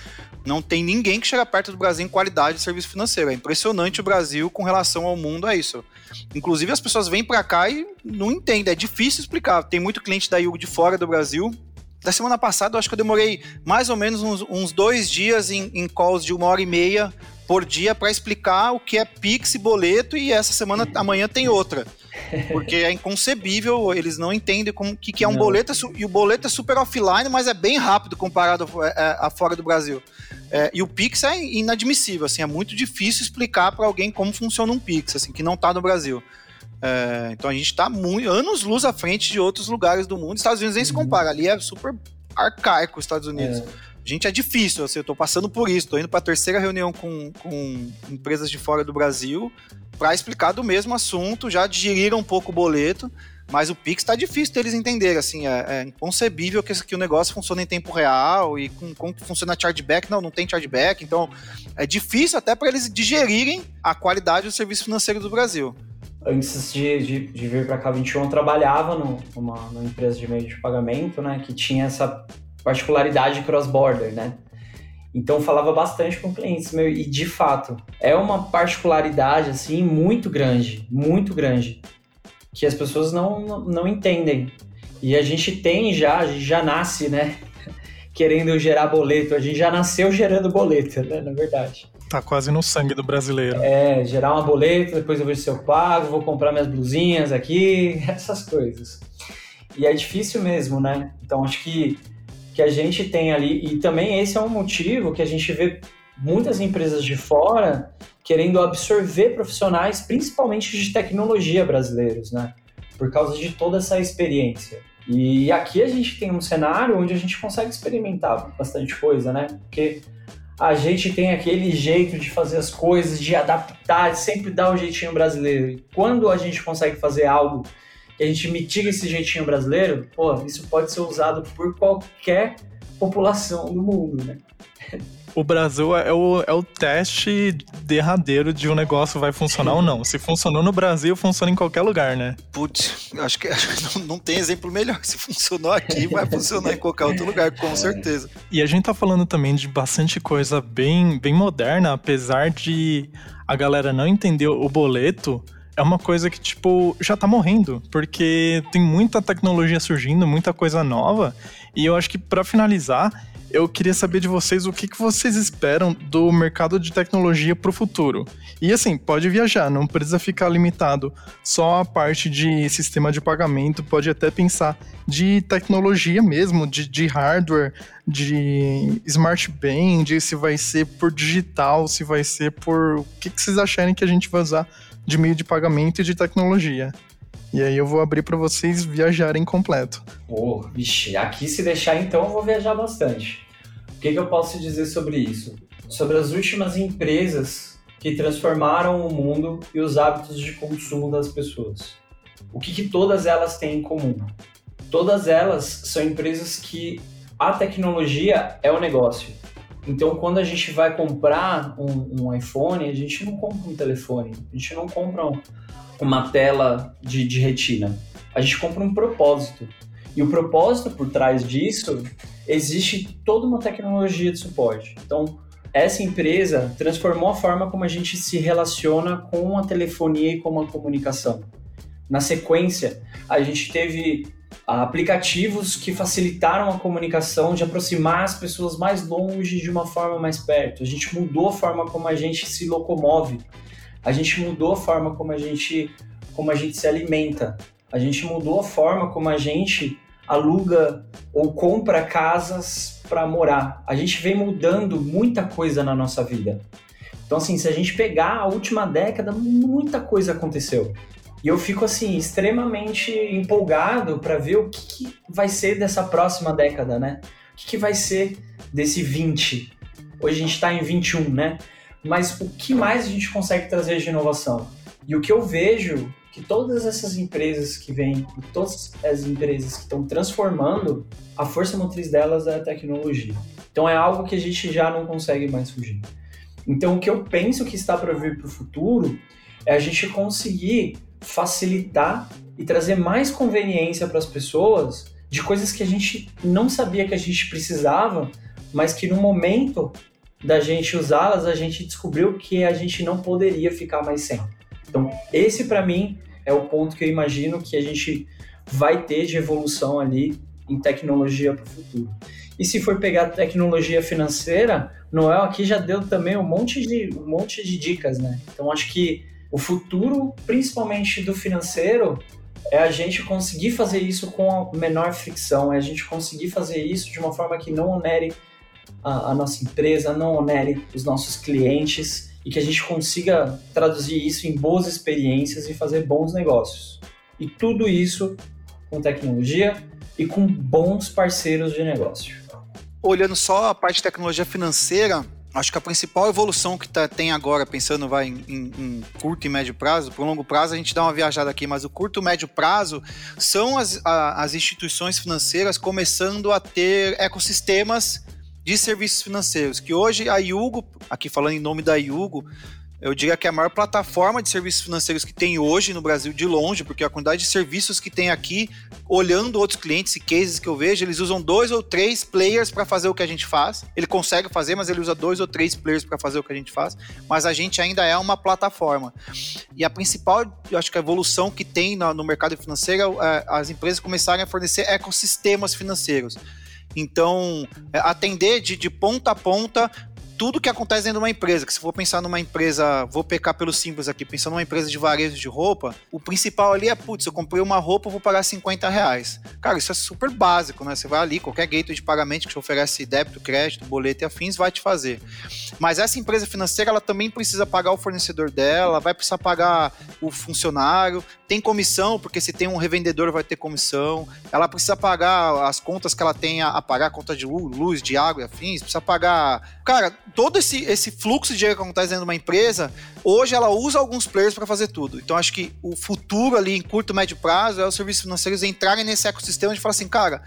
Não tem ninguém que chega perto do Brasil em qualidade de serviço financeiro. É impressionante o Brasil com relação ao mundo, é isso. Inclusive, as pessoas vêm para cá e não entendem, é difícil explicar. Tem muito cliente da Yugo de fora do Brasil. Da semana passada, eu acho que eu demorei mais ou menos uns, uns dois dias em, em calls de uma hora e meia por dia para explicar o que é Pix e boleto e essa semana, amanhã tem outra. Porque é inconcebível, eles não entendem o que, que é um não. boleto, e o boleto é super offline, mas é bem rápido comparado a, é, a fora do Brasil. É, e o Pix é inadmissível, assim, é muito difícil explicar para alguém como funciona um Pix, assim, que não está no Brasil. É, então a gente está anos luz à frente de outros lugares do mundo. Estados Unidos nem se uhum. compara, ali é super arcaico os Estados Unidos. É. Gente, é difícil, assim, eu tô passando por isso, tô indo para a terceira reunião com, com empresas de fora do Brasil para explicar do mesmo assunto, já digeriram um pouco o boleto, mas o Pix está difícil deles entenderem, assim, é, é inconcebível que, que, o negócio funcione em tempo real e com, como funciona chargeback, não, não tem chargeback, então é difícil até para eles digerirem a qualidade do serviço financeiro do Brasil.
Antes de, de, de vir para cá 21, eu trabalhava no, numa, numa empresa de meio de pagamento, né, que tinha essa particularidade cross-border, né? Então falava bastante com clientes meu e de fato é uma particularidade assim muito grande, muito grande que as pessoas não, não, não entendem. E a gente tem já, a gente já nasce, né, querendo gerar boleto, a gente já nasceu gerando boleto, né, na verdade.
Tá quase no sangue do brasileiro.
É, gerar uma boleto, depois eu vejo se eu pago, vou comprar minhas blusinhas aqui, essas coisas. E é difícil mesmo, né? Então acho que que a gente tem ali, e também esse é um motivo que a gente vê muitas empresas de fora querendo absorver profissionais, principalmente de tecnologia brasileiros, né? Por causa de toda essa experiência. E aqui a gente tem um cenário onde a gente consegue experimentar bastante coisa, né? Porque a gente tem aquele jeito de fazer as coisas, de adaptar, de sempre dar um jeitinho brasileiro. E quando a gente consegue fazer algo que a gente mitiga esse jeitinho brasileiro, pô, isso pode ser usado por qualquer população do mundo, né?
O Brasil é o, é o teste derradeiro de um negócio vai funcionar ou não. Se funcionou no Brasil, funciona em qualquer lugar, né?
Putz, acho que, acho que não, não, tem exemplo melhor. Se funcionou aqui, vai funcionar em qualquer outro lugar, com certeza.
E a gente tá falando também de bastante coisa bem, bem moderna, apesar de a galera não entender o boleto é uma coisa que, tipo, já tá morrendo, porque tem muita tecnologia surgindo, muita coisa nova, e eu acho que para finalizar, eu queria saber de vocês o que, que vocês esperam do mercado de tecnologia para o futuro. E assim, pode viajar, não precisa ficar limitado só a parte de sistema de pagamento, pode até pensar de tecnologia mesmo, de, de hardware, de smart band, se vai ser por digital, se vai ser por. O que, que vocês acharem que a gente vai usar de meio de pagamento e de tecnologia. E aí eu vou abrir para vocês viajarem completo.
Pô, oh, vixe, aqui se deixar então eu vou viajar bastante. O que, que eu posso dizer sobre isso? Sobre as últimas empresas que transformaram o mundo e os hábitos de consumo das pessoas. O que, que todas elas têm em comum? Todas elas são empresas que a tecnologia é o negócio. Então, quando a gente vai comprar um, um, iPhone, a gente não compra um telefone, a gente não compra um, uma tela de, de retina, a gente compra um propósito. E o propósito por trás disso, existe toda uma tecnologia de suporte. Então, essa empresa transformou a forma como a gente se relaciona com a telefonia e com a comunicação. Na sequência, a gente teve aplicativos que facilitaram a comunicação, de aproximar as pessoas mais longe de uma forma mais perto. A gente mudou a forma como a gente se locomove. A gente mudou a forma como a gente, como a gente se alimenta. A gente mudou a forma como a gente aluga ou compra casas para morar. A gente vem mudando muita coisa na nossa vida. Então, assim, se a gente pegar a última década, muita coisa aconteceu. E eu fico assim extremamente empolgado para ver o que, que, vai ser dessa próxima década, né? O que, que vai ser desse 20? Hoje a gente está em 21, né? Mas o que mais a gente consegue trazer de inovação? E o que eu vejo que todas essas empresas que vêm, todas as empresas que estão transformando, a força motriz delas é a tecnologia. Então é algo que a gente já não consegue mais fugir. Então o que eu penso que está para vir para o futuro é a gente conseguir facilitar e trazer mais conveniência para as pessoas de coisas que a gente não sabia que a gente precisava, mas que no momento da gente usá-las, a gente descobriu que a gente não poderia ficar mais sem. Então, esse para mim é o ponto que eu imagino que a gente vai ter de evolução ali em tecnologia para o futuro. E se for pegar tecnologia financeira, Noel aqui já deu também um monte de, um monte de dicas, né? Então acho que o futuro, principalmente do financeiro, é a gente conseguir fazer isso com a menor fricção, é a gente conseguir fazer isso de uma forma que não onere a, a nossa empresa, não onere os nossos clientes e que a gente consiga traduzir isso em boas experiências e fazer bons negócios. E tudo isso com tecnologia e com bons parceiros de negócio.
Olhando só a parte de tecnologia financeira, acho que a principal evolução que tá, tem agora, pensando vai em, em, curto e médio prazo, por longo prazo a gente dá uma viajada aqui, mas o curto e médio prazo são as, a, as instituições financeiras começando a ter ecossistemas de serviços financeiros, que hoje a Yugo, aqui falando em nome da Yugo, eu diria que é a maior plataforma de serviços financeiros que tem hoje no Brasil de longe, porque a quantidade de serviços que tem aqui, olhando outros clientes e cases que eu vejo, eles usam dois ou três players para fazer o que a gente faz. Ele consegue fazer, mas ele usa dois ou três players para fazer o que a gente faz. Mas a gente ainda é uma plataforma. E a principal, eu acho que a evolução que tem no, mercado financeiro é as empresas começarem a fornecer ecossistemas financeiros. Então, é, atender de, de ponta a ponta tudo que acontece dentro de uma empresa, que se for pensar numa empresa, vou pecar pelo simples aqui, pensando numa empresa de varejo de roupa, o principal ali é, putz, eu comprei uma roupa, vou pagar 50 reais. Cara, isso é super básico, né? Você vai ali, qualquer gateway de pagamento que te oferece débito, crédito, boleto e afins, vai te fazer. Mas essa empresa financeira, ela também precisa pagar o fornecedor dela, vai precisar pagar o funcionário, tem comissão, porque se tem um revendedor vai ter comissão, ela precisa pagar as contas que ela tem a, pagar, conta de luz, de água e afins, precisa pagar. Cara, todo esse, esse fluxo de dinheiro que acontece dentro de uma empresa, hoje ela usa alguns players para fazer tudo. Então acho que o futuro ali em curto, médio prazo é os serviços financeiros entrarem nesse ecossistema de falar assim, cara,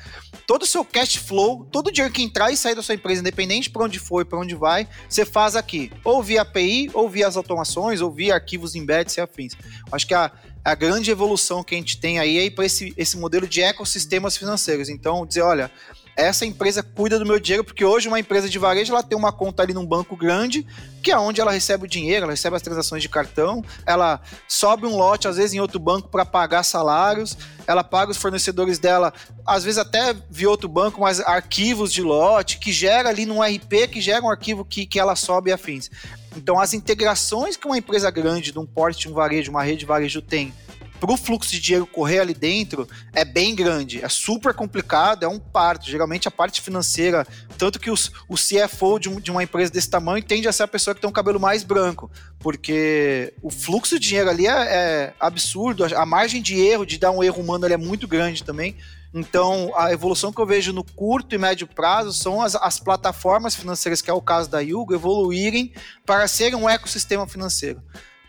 todo o seu cash flow, todo o dinheiro que entrar e sair da sua empresa, independente para onde for e para onde vai, você faz aqui, ou via API, ou via as automações, ou via arquivos embeds e afins. Acho que a a grande evolução que a gente tem aí é para esse, esse modelo de ecossistemas financeiros. Então, dizer, olha, essa empresa cuida do meu dinheiro, porque hoje uma empresa de varejo ela tem uma conta ali num banco grande, que é onde ela recebe o dinheiro, ela recebe as transações de cartão, ela sobe um lote, às vezes, em outro banco para pagar salários, ela paga os fornecedores dela, às vezes até via outro banco, mas arquivos de lote, que gera ali num RP, que gera um arquivo que, que ela sobe e afins. Então, as integrações que uma empresa grande, de um porte de um varejo, uma rede de varejo tem para o fluxo de dinheiro correr ali dentro é bem grande, é super complicado, é um parto. Geralmente a parte financeira, tanto que os, o CFO de, de, uma empresa desse tamanho tende a ser a pessoa que tem um cabelo mais branco, porque o fluxo de dinheiro ali é, é absurdo, a margem de erro, de dar um erro humano é muito grande também. Então, a evolução que eu vejo no curto e médio prazo são as, as plataformas financeiras, que é o caso da Yugo, evoluírem para serem um ecossistema financeiro.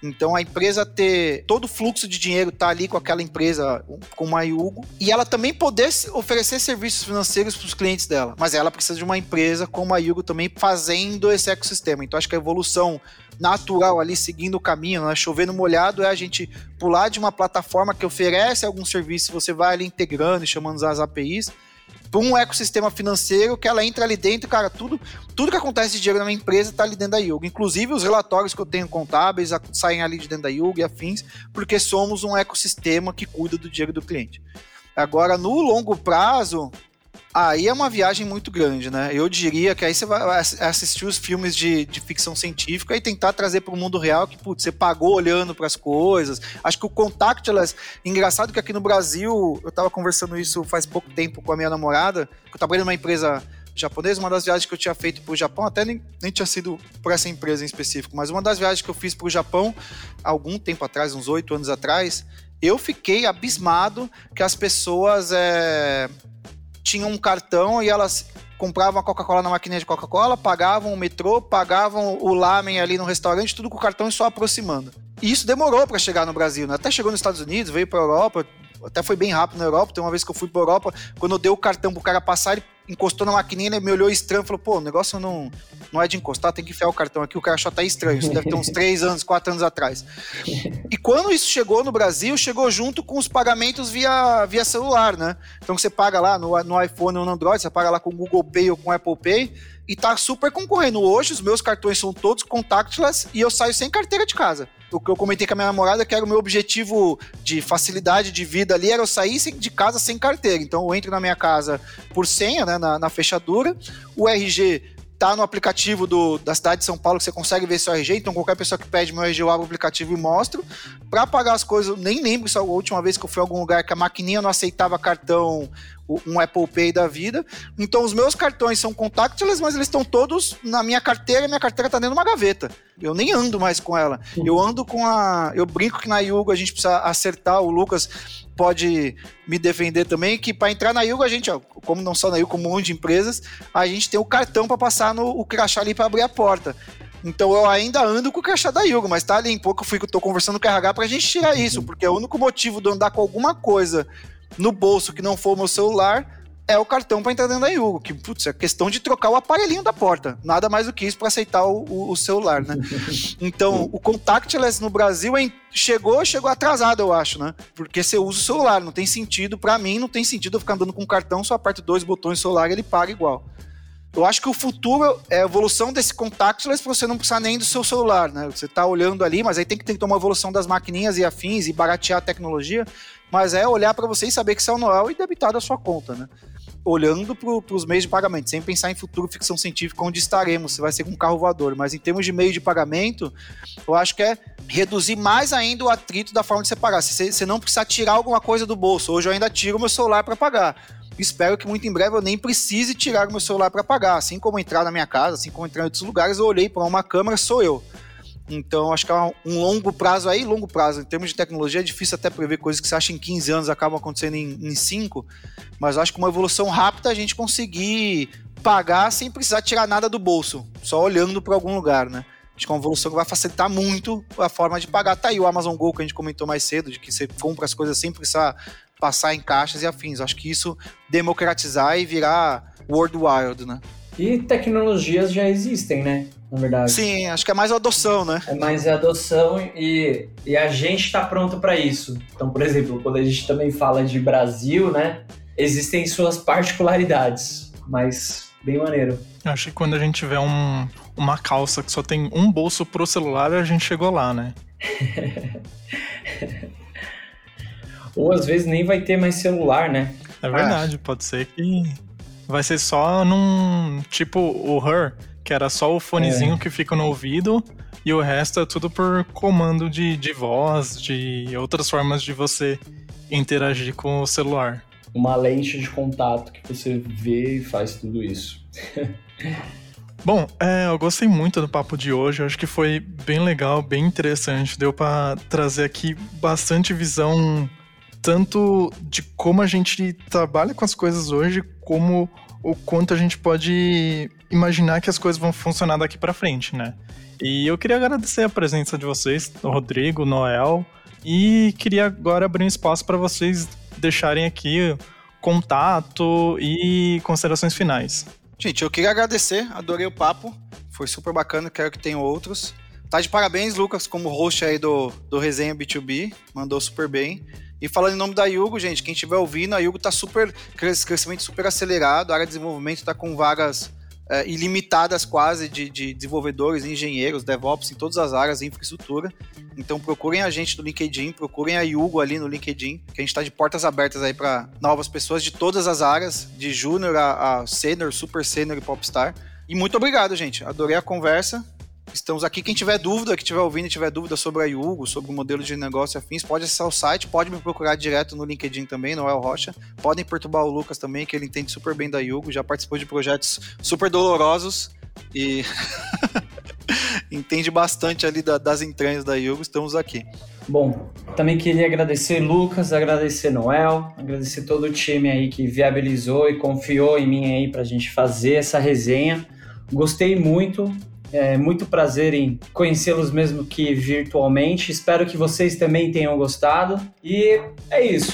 Então a empresa ter todo o fluxo de dinheiro tá ali com aquela empresa, com uma Yugo, e ela também poder oferecer serviços financeiros para os clientes dela. Mas ela precisa de uma empresa como a Yugo também fazendo esse ecossistema. Então acho que a evolução natural ali, seguindo o caminho, né? chovendo molhado, é a gente pular de uma plataforma que oferece algum serviço, você vai ali integrando e chamando as APIs, para um ecossistema financeiro que ela entra ali dentro, cara, tudo, tudo que acontece de dinheiro na minha empresa está ali dentro da Yuga. Inclusive os relatórios que eu tenho contábeis saem ali de dentro da Yuga e afins, porque somos um ecossistema que cuida do dinheiro do cliente. Agora, no longo prazo, Aí é uma viagem muito grande, né? Eu diria que aí você vai assistir os filmes de, de ficção científica e tentar trazer para o mundo real que, putz, você pagou olhando para as coisas. Acho que o contactless, engraçado que aqui no Brasil, eu estava conversando isso faz pouco tempo com a minha namorada, que eu trabalhei numa empresa japonesa, uma das viagens que eu tinha feito para o Japão, até nem, nem tinha sido por essa empresa em específico, mas uma das viagens que eu fiz para o Japão, algum tempo atrás, uns oito anos atrás, eu fiquei abismado que as pessoas é, tinham um cartão e elas compravam a Coca-Cola na maquininha de Coca-Cola, pagavam o metrô, pagavam o lamen ali no restaurante, tudo com o cartão e só aproximando. E isso demorou para chegar no Brasil, né? Até chegou nos Estados Unidos, veio para Europa, até foi bem rápido na Europa. Tem uma vez que eu fui para Europa, quando eu dei o cartão pro cara passar, ele encostou na maquininha, me olhou estranho, falou: "Pô, o negócio não não é de encostar, tem que enfiar o cartão aqui". O cara achou até estranho. Isso deve ter uns 3 anos, 4 anos atrás. E quando isso chegou no Brasil, chegou junto com os pagamentos via via celular, né? Então você paga lá no, no iPhone ou no Android, você paga lá com o Google Pay ou com o Apple Pay e tá super concorrendo. Hoje os meus cartões são todos contactless e eu saio sem carteira de casa o que eu comentei com a minha namorada, que era o meu objetivo de facilidade de vida ali, era eu sair de casa sem carteira. Então eu entro na minha casa por senha, né, na, na fechadura, o RG tá no aplicativo do, da cidade de São Paulo que você consegue ver seu RG, então qualquer pessoa que pede meu RG eu abro o aplicativo e mostro. Para pagar as coisas, nem lembro se a última vez que eu fui a algum lugar que a maquininha não aceitava cartão um Apple Pay da vida. Então os meus cartões são contactless, mas eles estão todos na minha carteira e minha carteira está dentro de uma gaveta. Eu nem ando mais com ela. Eu ando com a. Eu brinco que na Yugo a gente precisa acertar. O Lucas pode me defender também, que para entrar na Yugo a gente, ó, como não só na Yugo, como um monte de empresas, a gente tem o cartão para passar no o crachá ali para abrir a porta. Então eu ainda ando com o crachá da Yugo, mas tá ali em pouco eu fui, tô conversando com o RH pra gente tirar isso, uhum. porque o único motivo de eu andar com alguma coisa no bolso que não for o meu celular é o cartão para entrar dentro da Yugo, que putz, é questão de trocar o aparelhinho da porta, nada mais do que isso para aceitar o, o, o, celular, né? Então, o contactless no Brasil chegou, chegou atrasado, eu acho, né? Porque você usa o celular, não tem sentido, para mim não tem sentido eu ficar andando com um cartão, só aperto dois botões do celular e ele paga igual. Eu acho que o futuro é a evolução desse contactless para você não precisar nem do seu celular, né? Você tá olhando ali, mas aí tem que ter uma evolução das maquininhas e afins e baratear a tecnologia, mas é olhar para você e saber que isso é Noel e debitar da sua conta, né? Olhando para os meios de pagamento, sem pensar em futuro ficção científica, onde estaremos, se vai ser com um carro voador. Mas em termos de meio de pagamento, eu acho que é reduzir mais ainda o atrito da forma de você pagar. Se você não precisar tirar alguma coisa do bolso, hoje eu ainda tiro meu celular para pagar espero que muito em breve eu nem precise tirar meu celular para pagar. Assim como entrar na minha casa, assim como entrar em outros lugares, eu olhei para uma câmera, sou eu. Então, acho que é um longo prazo aí, longo prazo. Em termos de tecnologia, é difícil até prever coisas que você acha em 15 anos acabam acontecendo em, em 5, mas acho que uma evolução rápida a gente conseguir pagar sem precisar tirar nada do bolso, só olhando para algum lugar, né? Acho que é uma evolução que vai facilitar muito a forma de pagar. Tá aí o Amazon Go que a gente comentou mais cedo, de que você compra as coisas sem precisar passar em caixas e afins. Acho que isso democratizar e virar worldwide, né?
E tecnologias já existem, né? Na verdade.
Sim, acho que é mais a adoção, né?
É mais a adoção e, e a gente está pronto para isso. Então, por exemplo, quando a gente também fala de Brasil, né? Existem suas particularidades, mas bem maneiro.
Acho que quando a gente tiver um, uma calça que só tem um bolso pro celular, a gente chegou lá, né?
Ou às vezes nem vai ter mais celular, né?
É verdade, pode ser que vai ser só num tipo o Her, que era só o fonezinho é. que fica no ouvido e o resto é tudo por comando de, de voz, de outras formas de você interagir com o celular.
Uma lente de contato que você vê e faz tudo isso.
Bom, é, eu gostei muito do papo de hoje. Eu acho que foi bem legal, bem interessante. Deu para trazer aqui bastante visão tanto de como a gente trabalha com as coisas hoje, como o quanto a gente pode imaginar que as coisas vão funcionar daqui para frente, né? E eu queria agradecer a presença de vocês, Rodrigo, Noel, e queria agora abrir um espaço para vocês deixarem aqui contato e considerações finais.
Gente, eu queria agradecer, adorei o papo, foi super bacana, quero que tenham outros. Tá de parabéns, Lucas, como host aí do, do Resenha B2B, mandou super bem. E falando em nome da Yugo, gente, quem estiver ouvindo, a Yugo está super, crescimento super acelerado, a área de desenvolvimento está com vagas é, ilimitadas quase de, de, desenvolvedores, engenheiros, DevOps em todas as áreas infraestrutura. Então procurem a gente no LinkedIn, procurem a Yugo ali no LinkedIn, que a gente está de portas abertas aí para novas pessoas de todas as áreas, de júnior a, a sênior, super sênior e popstar. E muito obrigado, gente. Adorei a conversa. Estamos aqui. Quem tiver dúvida, que estiver ouvindo e tiver dúvida sobre a Yugo, sobre o modelo de negócio e afins, pode acessar o site, pode me procurar direto no LinkedIn também, Noel Rocha. Podem perturbar o Lucas também, que ele entende super bem da Yugo, já participou de projetos super dolorosos e entende bastante ali da, das entranhas da Yugo. Estamos aqui.
Bom, também queria agradecer Lucas, agradecer Noel, agradecer todo o time aí que viabilizou e confiou em mim aí para a gente fazer essa resenha. Gostei muito, é muito prazer em conhecê-los mesmo que virtualmente. Espero que vocês também tenham gostado. E é isso.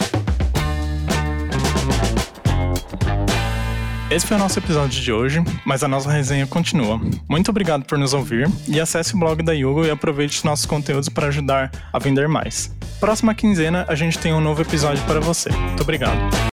Esse foi o nosso episódio de hoje, mas a nossa resenha continua. Muito obrigado por nos ouvir e acesse o blog da Yugo e aproveite nossos conteúdos para ajudar a vender mais. Próxima quinzena a gente tem um novo episódio para você. Muito obrigado.